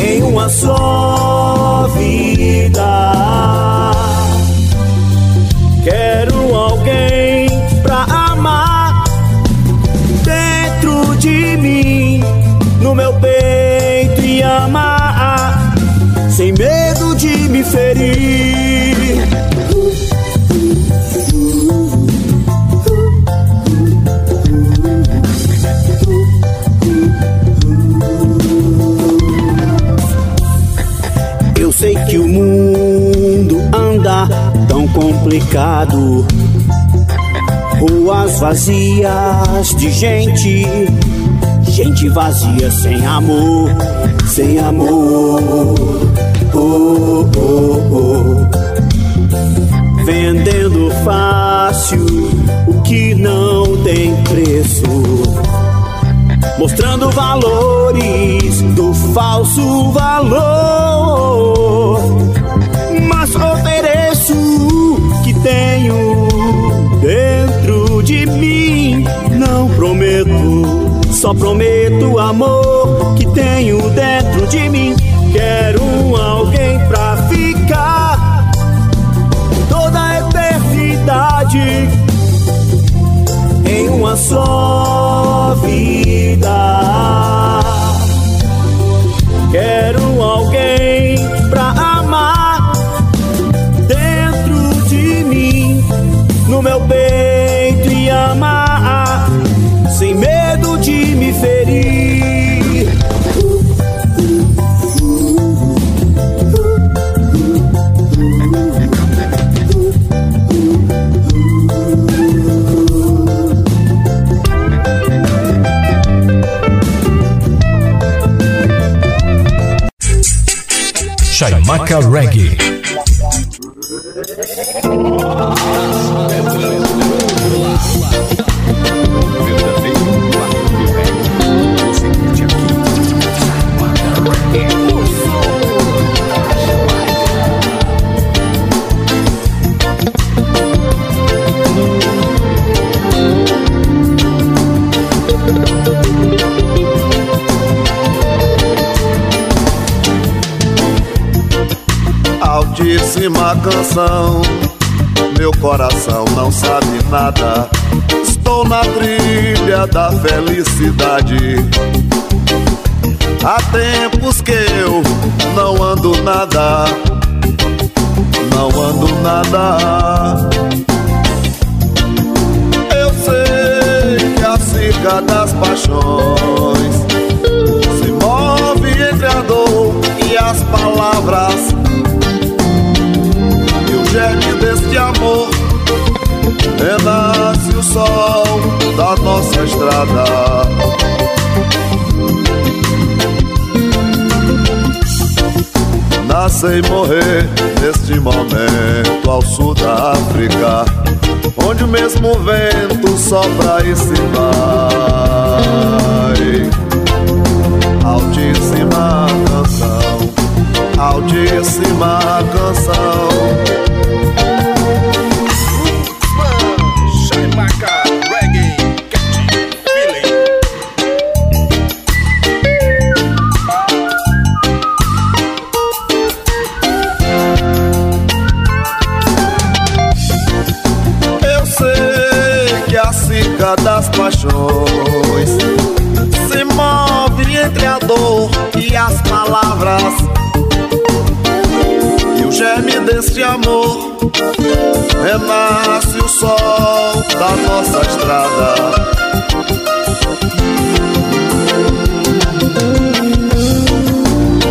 em uma só vida. Quero alguém pra amar dentro de mim, no meu peito e amar me ferir. Eu sei que o mundo anda tão complicado. Ruas vazias de gente, gente vazia sem amor, sem amor. Oh, oh, oh. Vendendo fácil o que não tem preço mostrando valores do falso valor. Mas ofereço o que tenho dentro de mim. Não prometo, só prometo amor que tenho dentro de mim. Quero eternidade em uma só vida. Quero alguém Chaimaca Reggae. Não sabe nada. Estou na trilha da felicidade. Há tempos que eu não ando nada, não ando nada. Eu sei que a cica das paixões se move entre a dor e as palavras. E o germe deste amor renasce o sol da nossa estrada. Nascer e morrer neste momento ao sul da África, onde o mesmo vento sopra e se vai. Altíssima canção, altíssima canção. Da nossa estrada.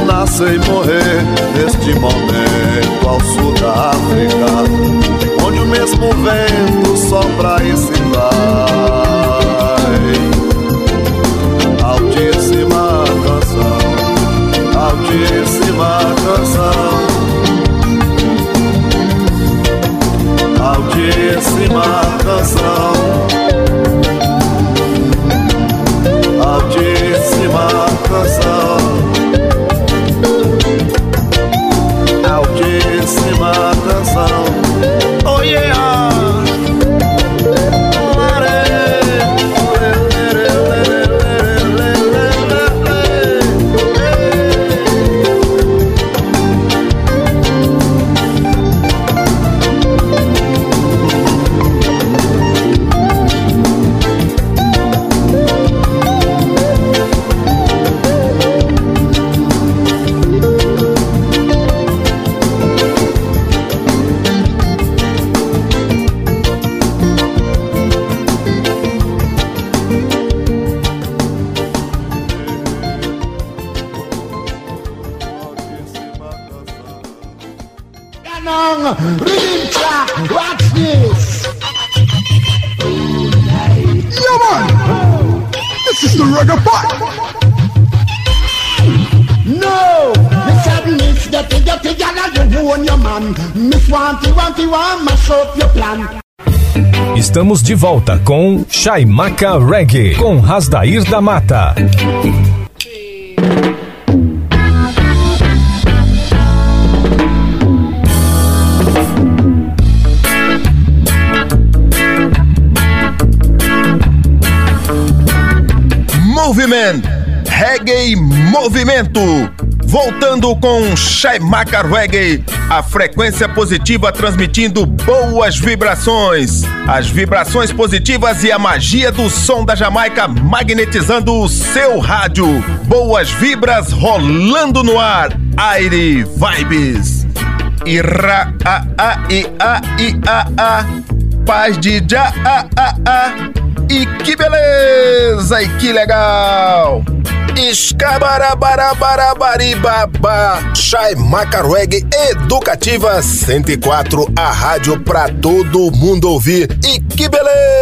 Nascer e morrer neste momento ao sul da África, onde o mesmo vento sopra se belíssima canção. Altíssima canção. Estamos de volta com Chaimaca Reggae, com Rasdair da Mata. Moviment, Reggae Movimento. Voltando com Chaimaca Reggae, a frequência positiva transmitindo boas vibrações. As vibrações positivas e a magia do som da Jamaica magnetizando o seu rádio. Boas vibras rolando no ar. Aire Vibes. Ira a a i a i a a. Paz de já a a a. E que beleza! E que legal! Escabarabarabarabaribaba Chai Macarweg Educativa 104 A rádio pra todo mundo ouvir. E que beleza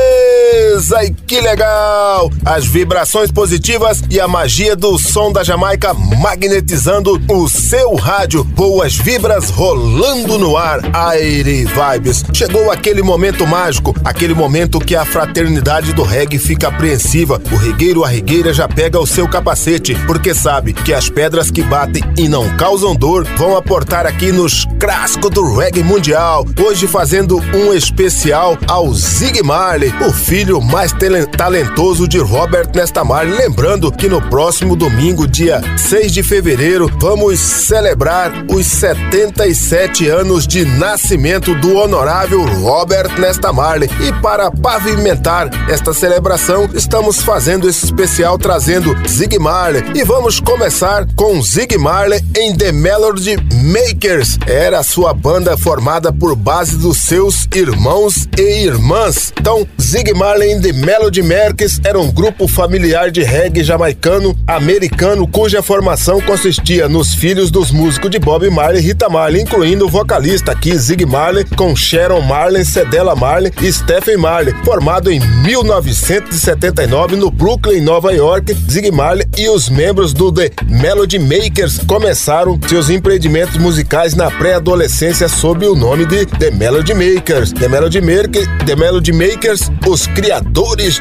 E que legal! As vibrações positivas e a magia do som da Jamaica Magnetizando o seu rádio. Boas vibras rolando no ar. Aire Vibes. Chegou aquele momento mágico Aquele momento que a fraternidade do reggae fica apreensiva. O regueiro, a regueira já pega o seu capacete porque sabe que as pedras que batem e não causam dor vão aportar aqui nos crascos do reggae mundial. Hoje fazendo um especial ao Zig Marley, o filho mais talentoso de Robert Nesta Marley. Lembrando que no próximo domingo, dia 6 de fevereiro, vamos celebrar os 77 anos de nascimento do honorável Robert Nesta Marley. E para pavimentar esta celebração, estamos fazendo esse especial trazendo Zig Marley e vamos começar com Zig Marley em The Melody Makers. Era sua banda formada por base dos seus irmãos e irmãs. Então, Zig Marley The Melody Makers era um grupo familiar de reggae jamaicano americano cuja formação consistia nos filhos dos músicos de Bob Marley e Rita Marley, incluindo o vocalista aqui Zig Marley com Sharon Marley, Cedella Marley e Stephen Marley, formado em 1979 no Brooklyn, Nova York. Zig Marley e os membros do The Melody Makers começaram seus empreendimentos musicais na pré-adolescência sob o nome de The Melody Makers. The Melody, Maker, The Melody Makers, os criadores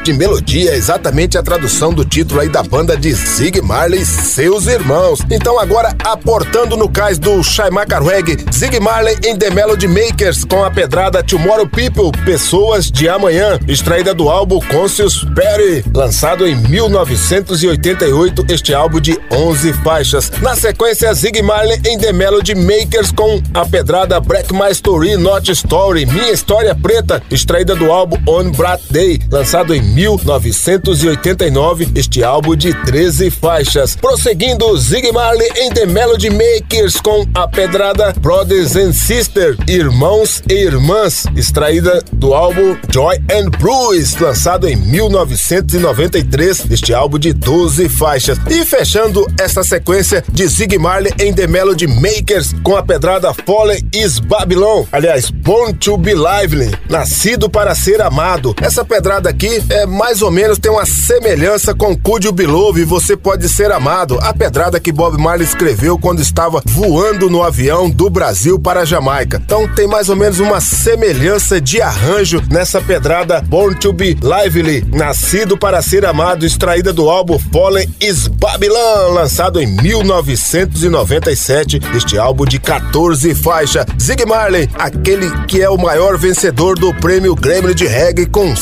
de melodia, é exatamente a tradução do título aí da banda de Zig Marley e seus irmãos. Então agora aportando no cais do Shaimaka Reggae, Zig Marley em The Melody Makers com a pedrada Tomorrow People, Pessoas de Amanhã, extraída do álbum Conscious Berry, lançado em 1988 este álbum de 11 faixas. Na sequência, Zig Marley em The Melody Makers com a pedrada Break My Story, Not Story, Minha História Preta, extraída do álbum On Brat Day, lançado em 1989, este álbum de 13 faixas. Prosseguindo, Zig Marley em The Melody Makers com a pedrada Brothers and Sisters, Irmãos e Irmãs, extraída do álbum Joy and Bruce, lançado em 1993, este álbum de 12 faixas. E fechando essa sequência de Zig Marley em The Melody Makers com a pedrada Fallen is Babylon, aliás, Born to be Lively, nascido para Ser Amado. Essa pedrada aqui é mais ou menos tem uma semelhança com Could You Below e Você Pode Ser Amado, a pedrada que Bob Marley escreveu quando estava voando no avião do Brasil para a Jamaica. Então tem mais ou menos uma semelhança de arranjo nessa pedrada Born to Be Lively, nascido para ser amado, extraída do álbum Fallen is Babylon, lançado em 1997, este álbum de 14 faixas. Zig Marley, aquele que é o maior vencedor do prêmio Grammy de Reggae com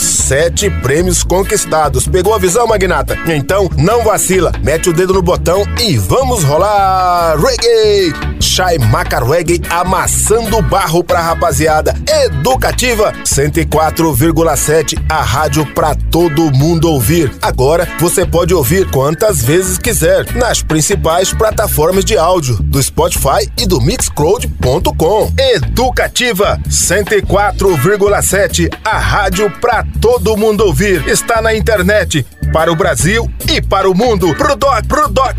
sete prêmios conquistados. Pegou a visão, Magnata? Então não vacila, mete o dedo no botão e vamos rolar reggae! Shai Maca Reggae amassando barro pra rapaziada. Educativa 104,7, a rádio pra todo mundo ouvir. Agora você pode ouvir quantas vezes quiser nas principais plataformas de áudio do Spotify e do Mixcloud.com. Educativa 104,7, a rádio pra todo mundo ouvir. Está na internet para o Brasil e para o mundo. Pro doc, pro doc.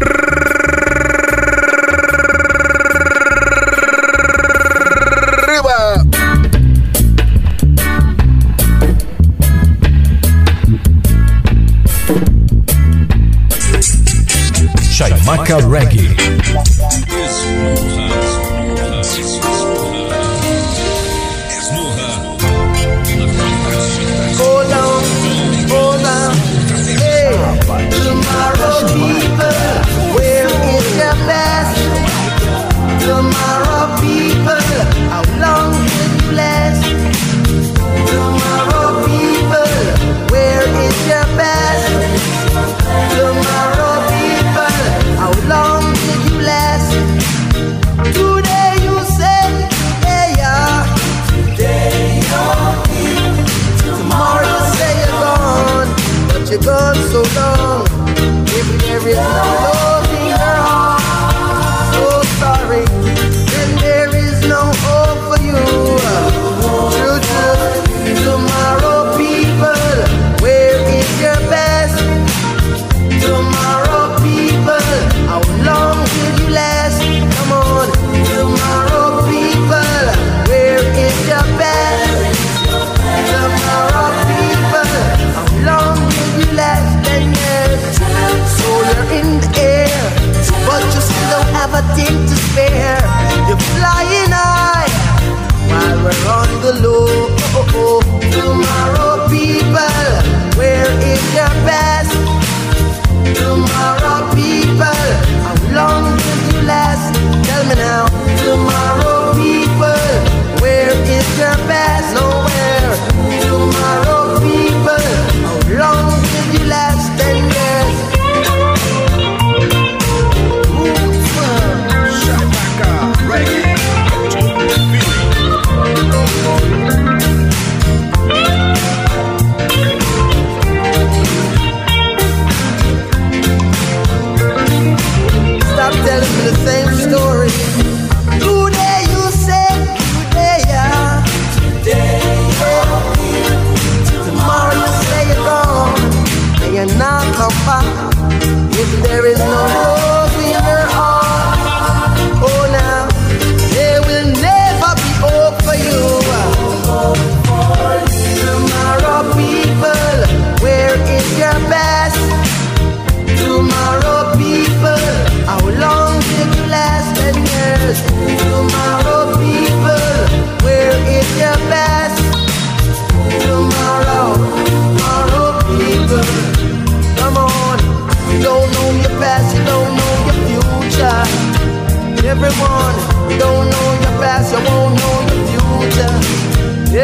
Chaimaca Reggae. despair.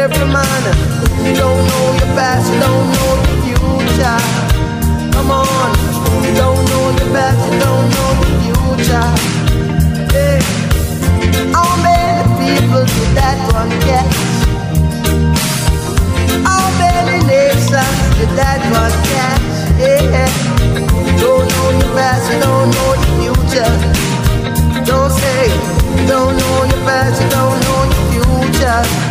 Every man, you don't know your past, you don't know your future. Come on, you don't know your past, you don't know your future. Hey, how many people did that one get? How many nations did that one catch? Yeah, don't know your past, you don't know your future. Don't say don't know your past, you don't know your future.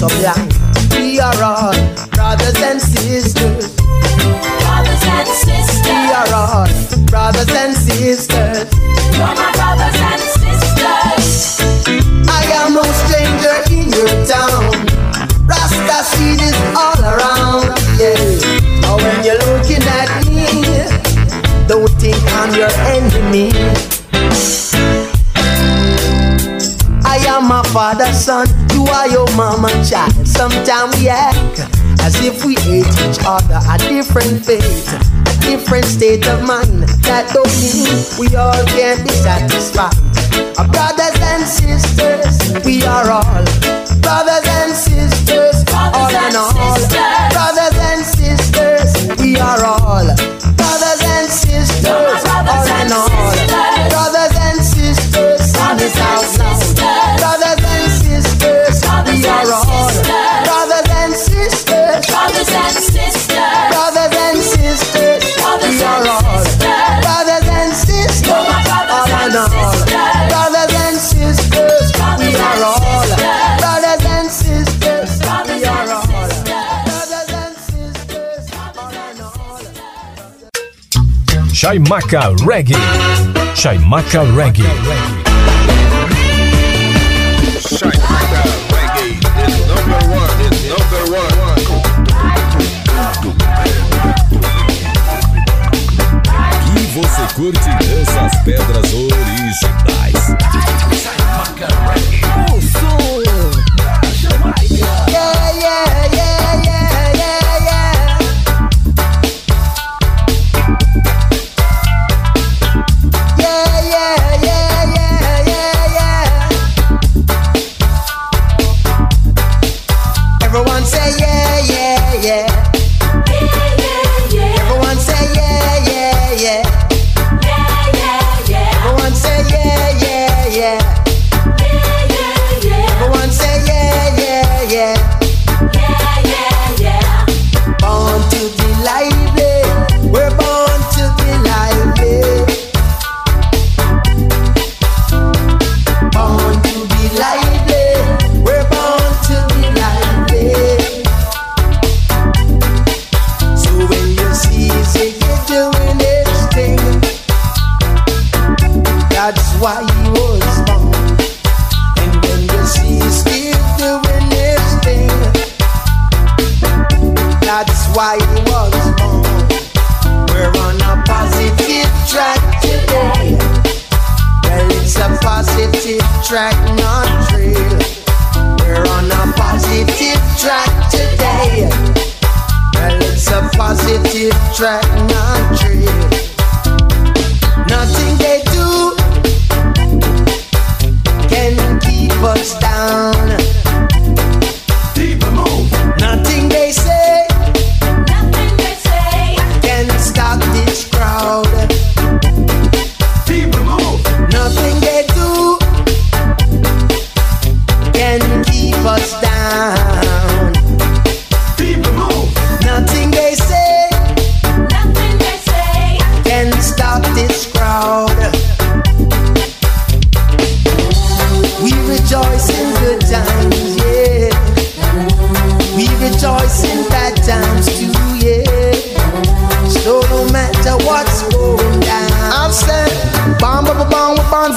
sublime. We are all brothers and sisters. Brothers and sisters. We are all brothers and sisters. You're my brothers and sisters. I am no stranger in your town. Rasta seed is all around. Yeah. Oh, when you're looking at me, don't think I'm your enemy. I am my father's son mama child. Sometimes we act as if we hate each other. A different fate, a different state of mind. That don't mean we all can be satisfied. Our brothers and sisters, we are all brothers and sisters. Chaimaca Reggae. Chaimaca Reggae. Chaimaca Reggae is number one, is number one. Que você curte dessas pedras originais.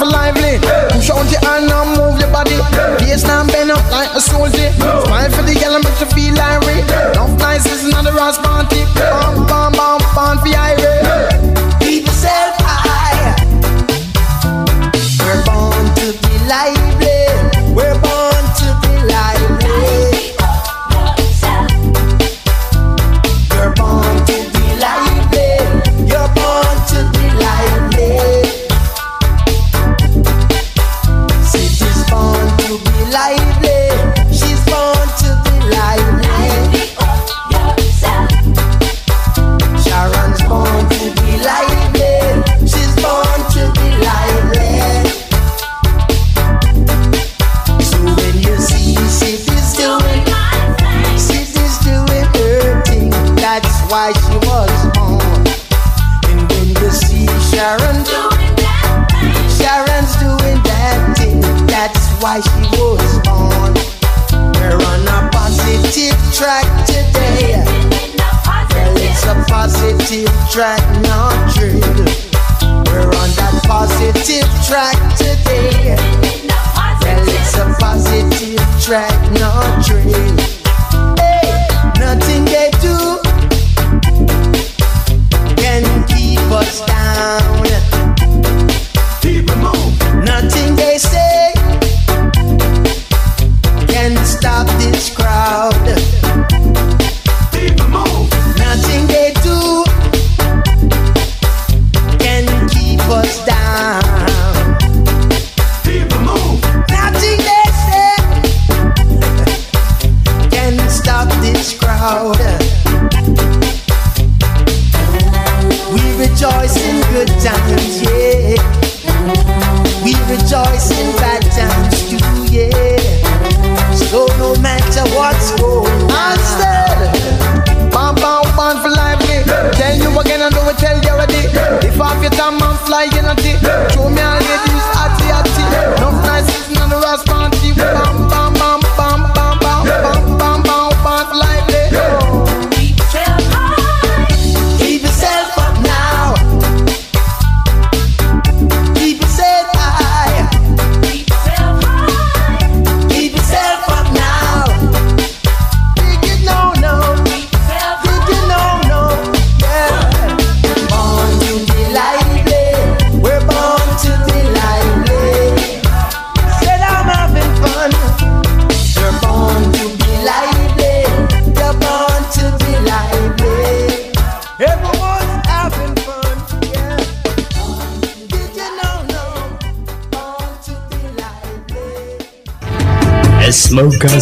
lively. Push out your hand and move your body. Face down, bend up like a soldier. Smile for the yellow, make you feel irate. Love nice is another Ross party. Bam, bam, bam, bam, for irate. Keep yourself high. We're born to be like.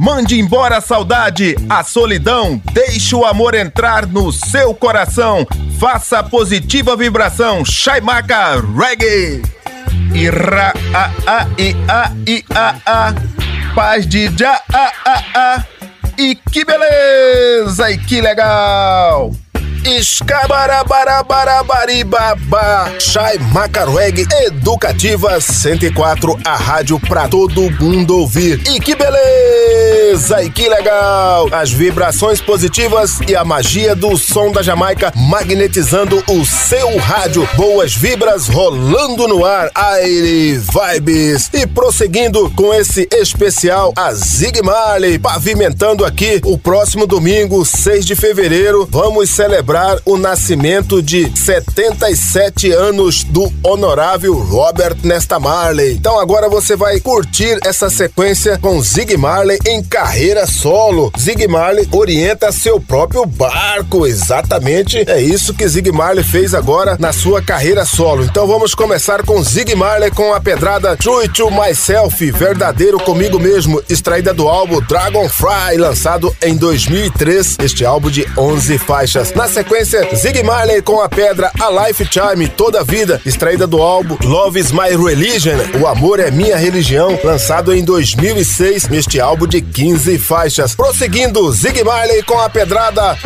Mande embora a saudade, a solidão, deixe o amor entrar no seu coração. Faça a positiva vibração. Chaimaca Reggae. Ira a a i a i a a. Paz de já a a a. E que beleza e que legal. Escabarabarabarabariba, Chai Macarweg Educativa 104, a rádio pra todo mundo ouvir. E que beleza e que legal! As vibrações positivas e a magia do som da Jamaica magnetizando o seu rádio. Boas vibras rolando no ar. Aire Vibes. E prosseguindo com esse especial, a Zig Marley pavimentando aqui o próximo domingo, 6 de fevereiro. Vamos celebrar o nascimento de 77 anos do honorável Robert Nesta Marley. Então agora você vai curtir essa sequência com Zig Marley em carreira solo. Zig Marley orienta seu próprio barco, exatamente. É isso que Zig Marley fez agora na sua carreira solo. Então vamos começar com Zig Marley com a pedrada True to Myself, verdadeiro comigo mesmo, extraída do álbum Dragonfly, lançado em 2003. Este álbum de 11 faixas. Na sequência, Zig Marley com a pedra A Lifetime, Toda Vida, extraída do álbum Love is My Religion, O Amor é Minha Religião, lançado em 2006, neste álbum de 15 faixas. Prosseguindo, Zig Marley com a pedrada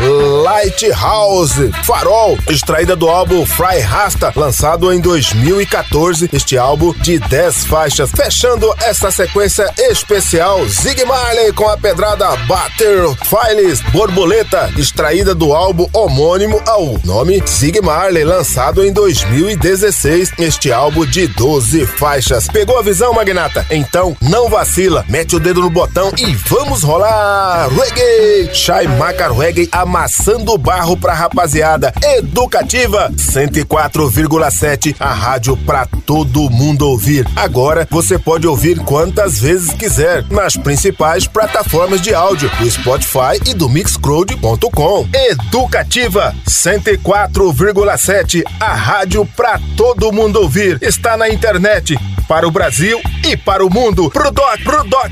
Lighthouse, Farol, extraída do álbum Fry Rasta, lançado em 2014, este álbum de 10 faixas. Fechando essa sequência especial, Zig Marley com a pedrada Butterflies, Borboleta, extraída do álbum homônimo homônimo ao nome Sig Marley, lançado em 2016. Este álbum de 12 faixas. Pegou a visão, Magnata? Então não vacila, mete o dedo no botão e vamos rolar! Reggae! Shai Macar Reggae amassando barro pra rapaziada. Educativa 104,7, a rádio pra todo mundo ouvir. Agora você pode ouvir quantas vezes quiser nas principais plataformas de áudio do Spotify e do Mixcloud.com. Educativa Ativa 104,7, a rádio para todo mundo ouvir. Está na internet para o Brasil e para o mundo. Pro Doc, pro Doc.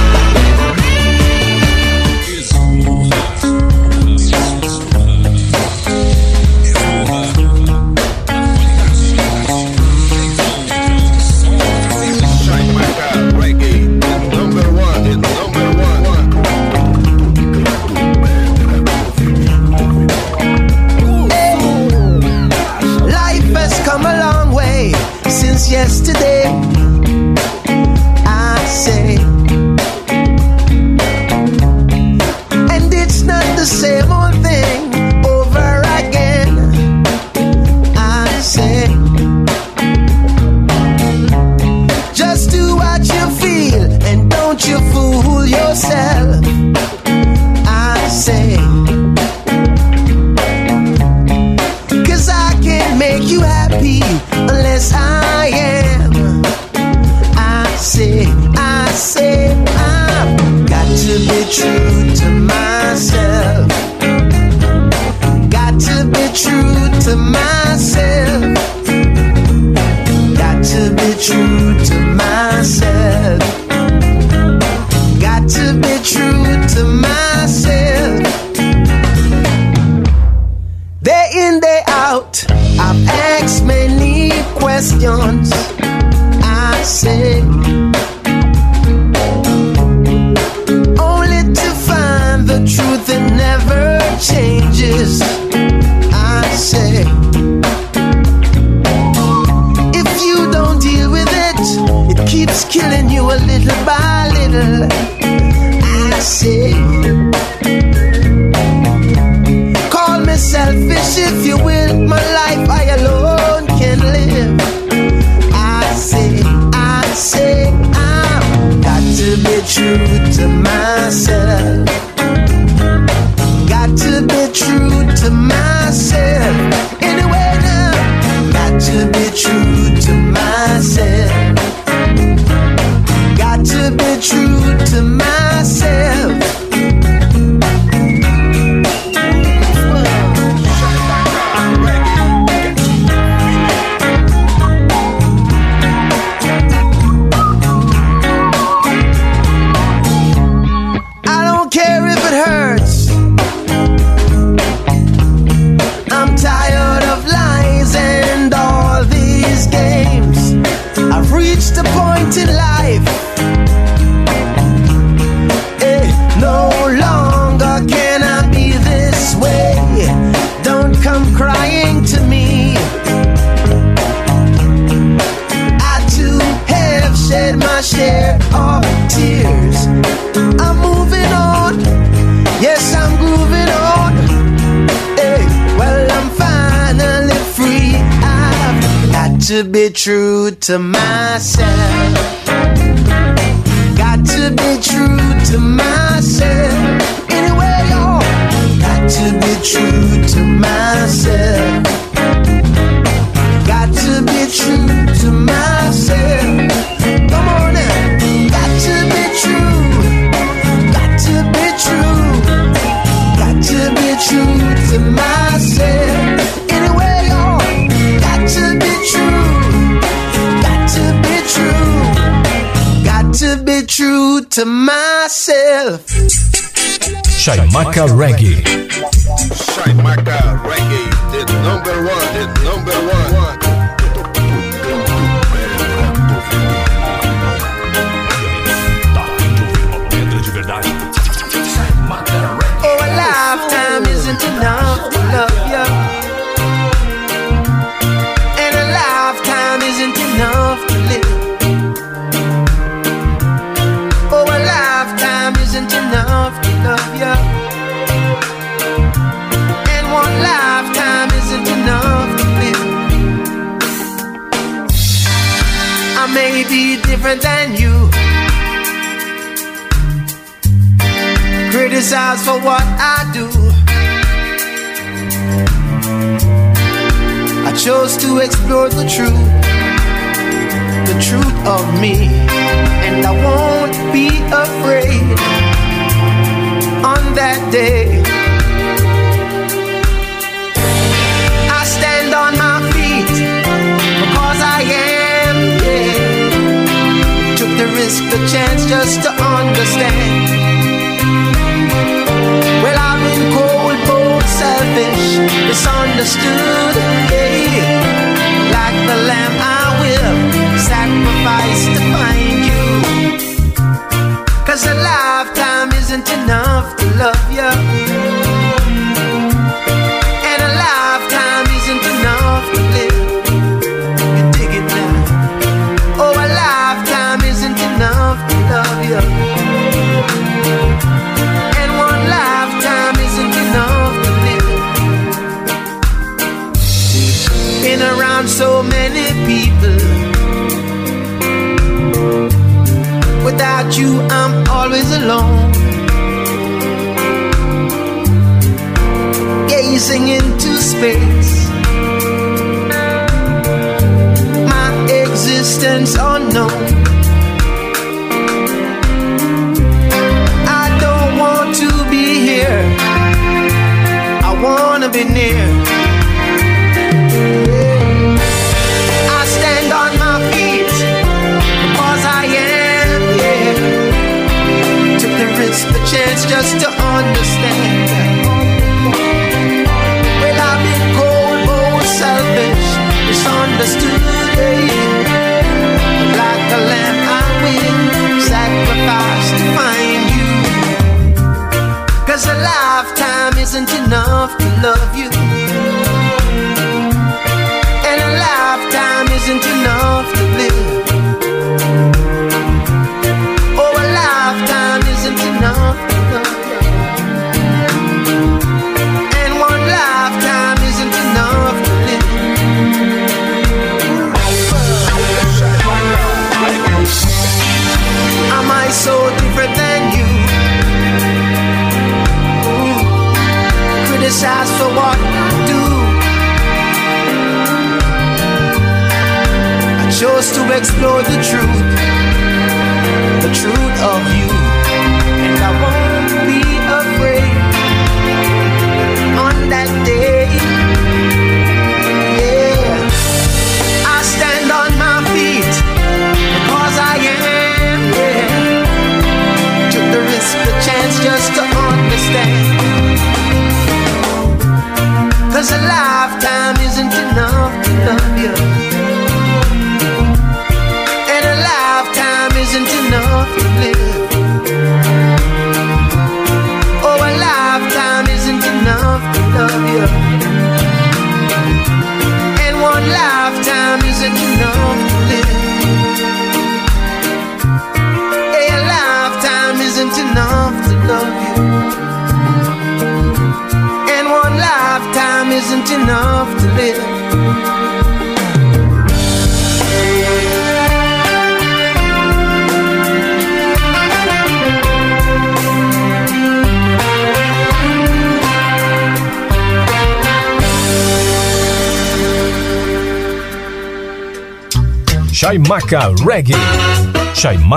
to myself. Got to be true. be true to myself. Got to be true to myself. Anyway, y'all. Got to be true to myself. Maca Reggae.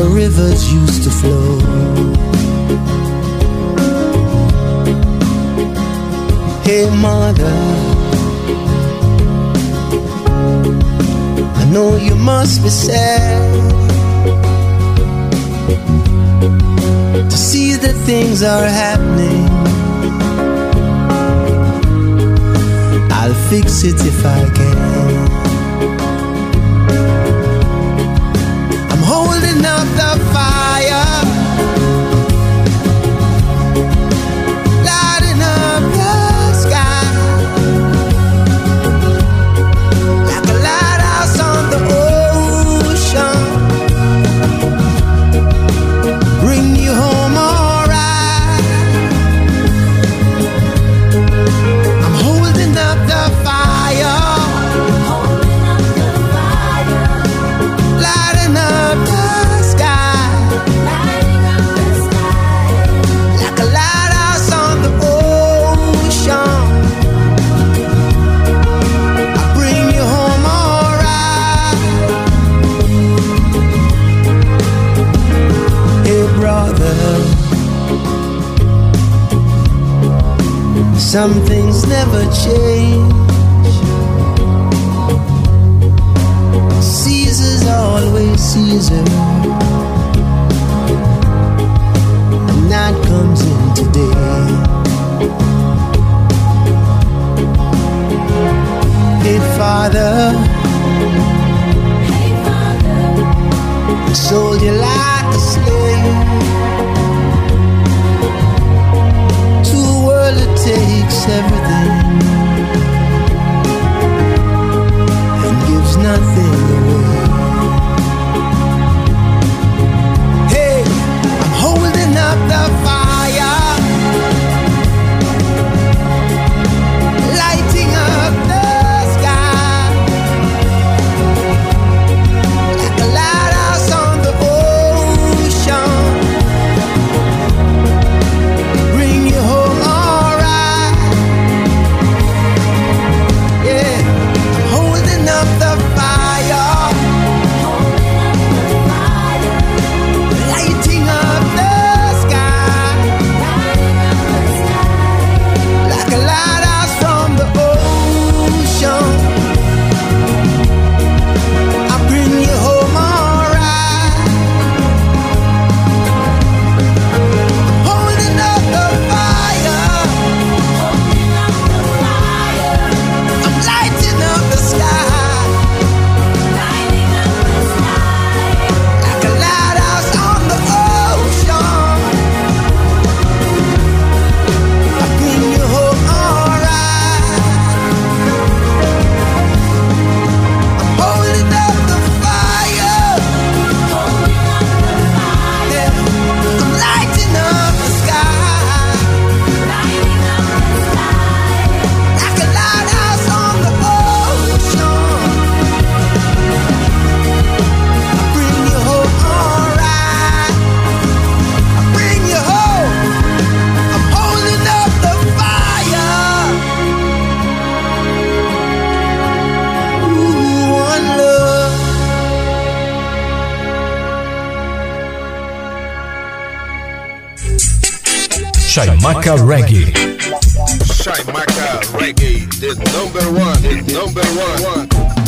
the rivers used to flow. Hey, mother, I know you must be sad to see that things are happening. I'll fix it if I can. enough. Some things never change. Caesar's always Caesar. And night comes in today. Hey, Father. Hey, Father. I sold you like a slave. us everything and gives nothing away. Chaimaca Reggae. Chaimaca Reggae, the number one, the number one.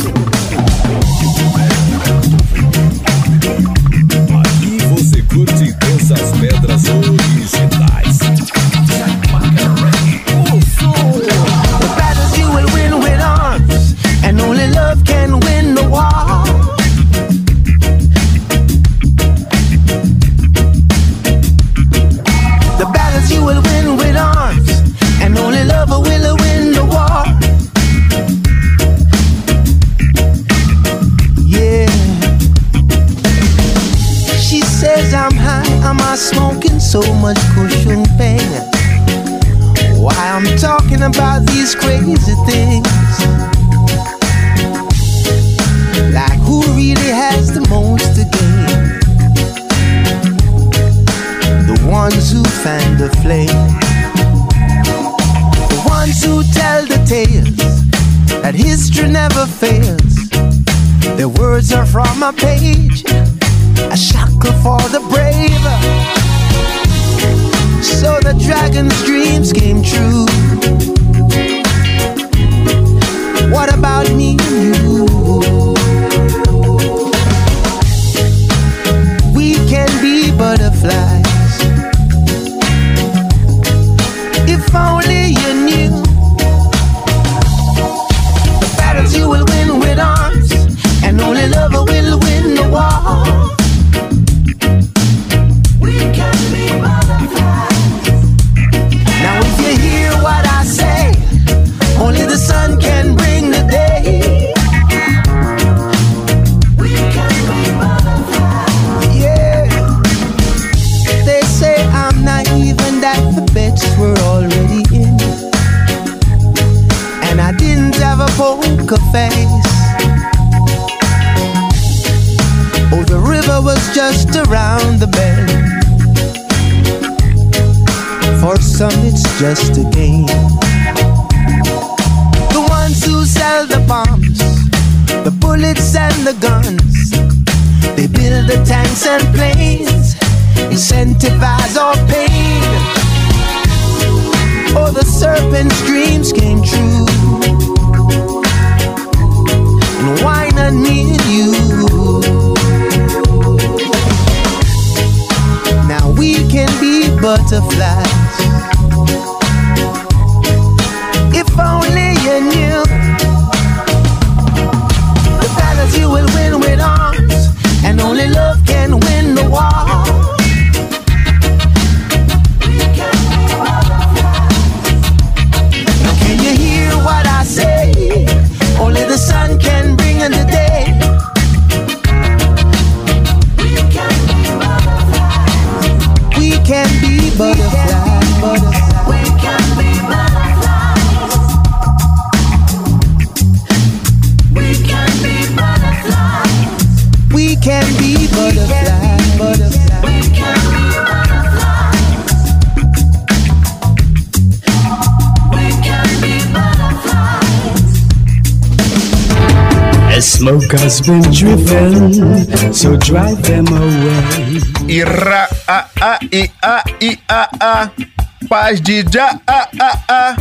Paz de já, a, a, a.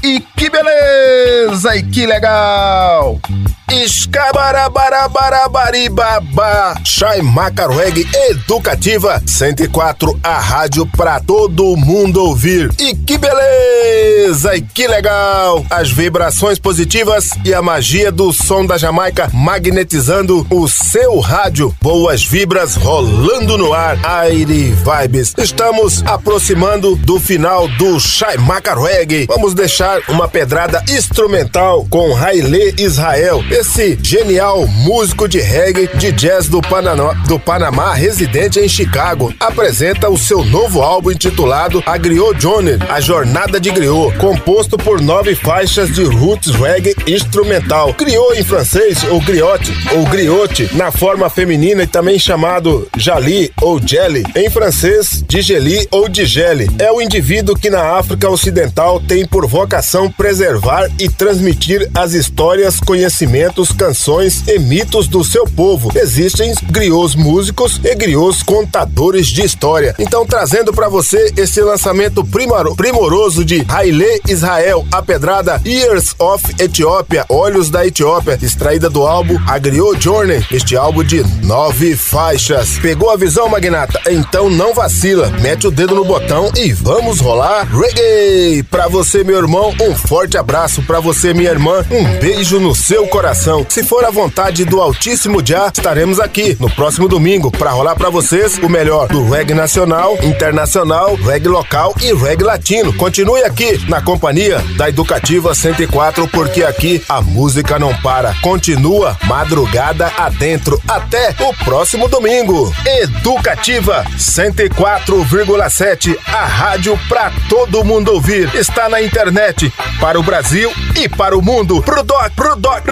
E que beleza, e que legal. Escabarabarabarabaribaba. Shai Macarweg Educativa 104, a rádio pra todo mundo ouvir. E que beleza, e que legal. As vibrações positivas e a magia do som da Jamaica magnetizando o seu rádio. Boas vibras rolando no ar. Aire Vibes. Estamos aproximando do final do Shai Macarweg. Vamos deixar uma pedrada instrumental com Haile Israel. Esse genial músico de reggae de jazz do Panamá, do Panamá, residente em Chicago, apresenta o seu novo álbum intitulado A Griot Journey, A Jornada de Griot, composto por nove faixas de roots reggae instrumental. Griot em francês, ou griotte, ou griote, na forma feminina e também chamado jali ou jelly, em francês, digeli ou digele. É o indivíduo que na África Ocidental tem por vocação preservar e transmitir as histórias, conhecimentos, canções e mitos do seu povo. Existem griots músicos e griots contadores de história. Então, trazendo para você esse lançamento primoro- primoroso de Haile Israel, a pedrada Years of Ethiopia, Olhos da Etiópia, extraída do álbum A Griot Journey, este álbum de nove faixas. Pegou a visão, magnata? Então não vacila, mete o dedo no botão e vamos rolar reggae! Pra você, meu irmão, um forte abraço. Pra você, minha irmã, um beijo no seu coração. Se for a vontade do Altíssimo Já, estaremos aqui no próximo domingo para rolar pra vocês o melhor do reggae nacional, internacional, reggae local e reggae latino. Continue aqui na companhia da Educativa 104, porque aqui a música não para. Continua madrugada adentro. Até o próximo domingo. Educativa 104,7, a rádio pra todo mundo ouvir. Está na internet para o Brasil e para o mundo. Pro doc, pro doc.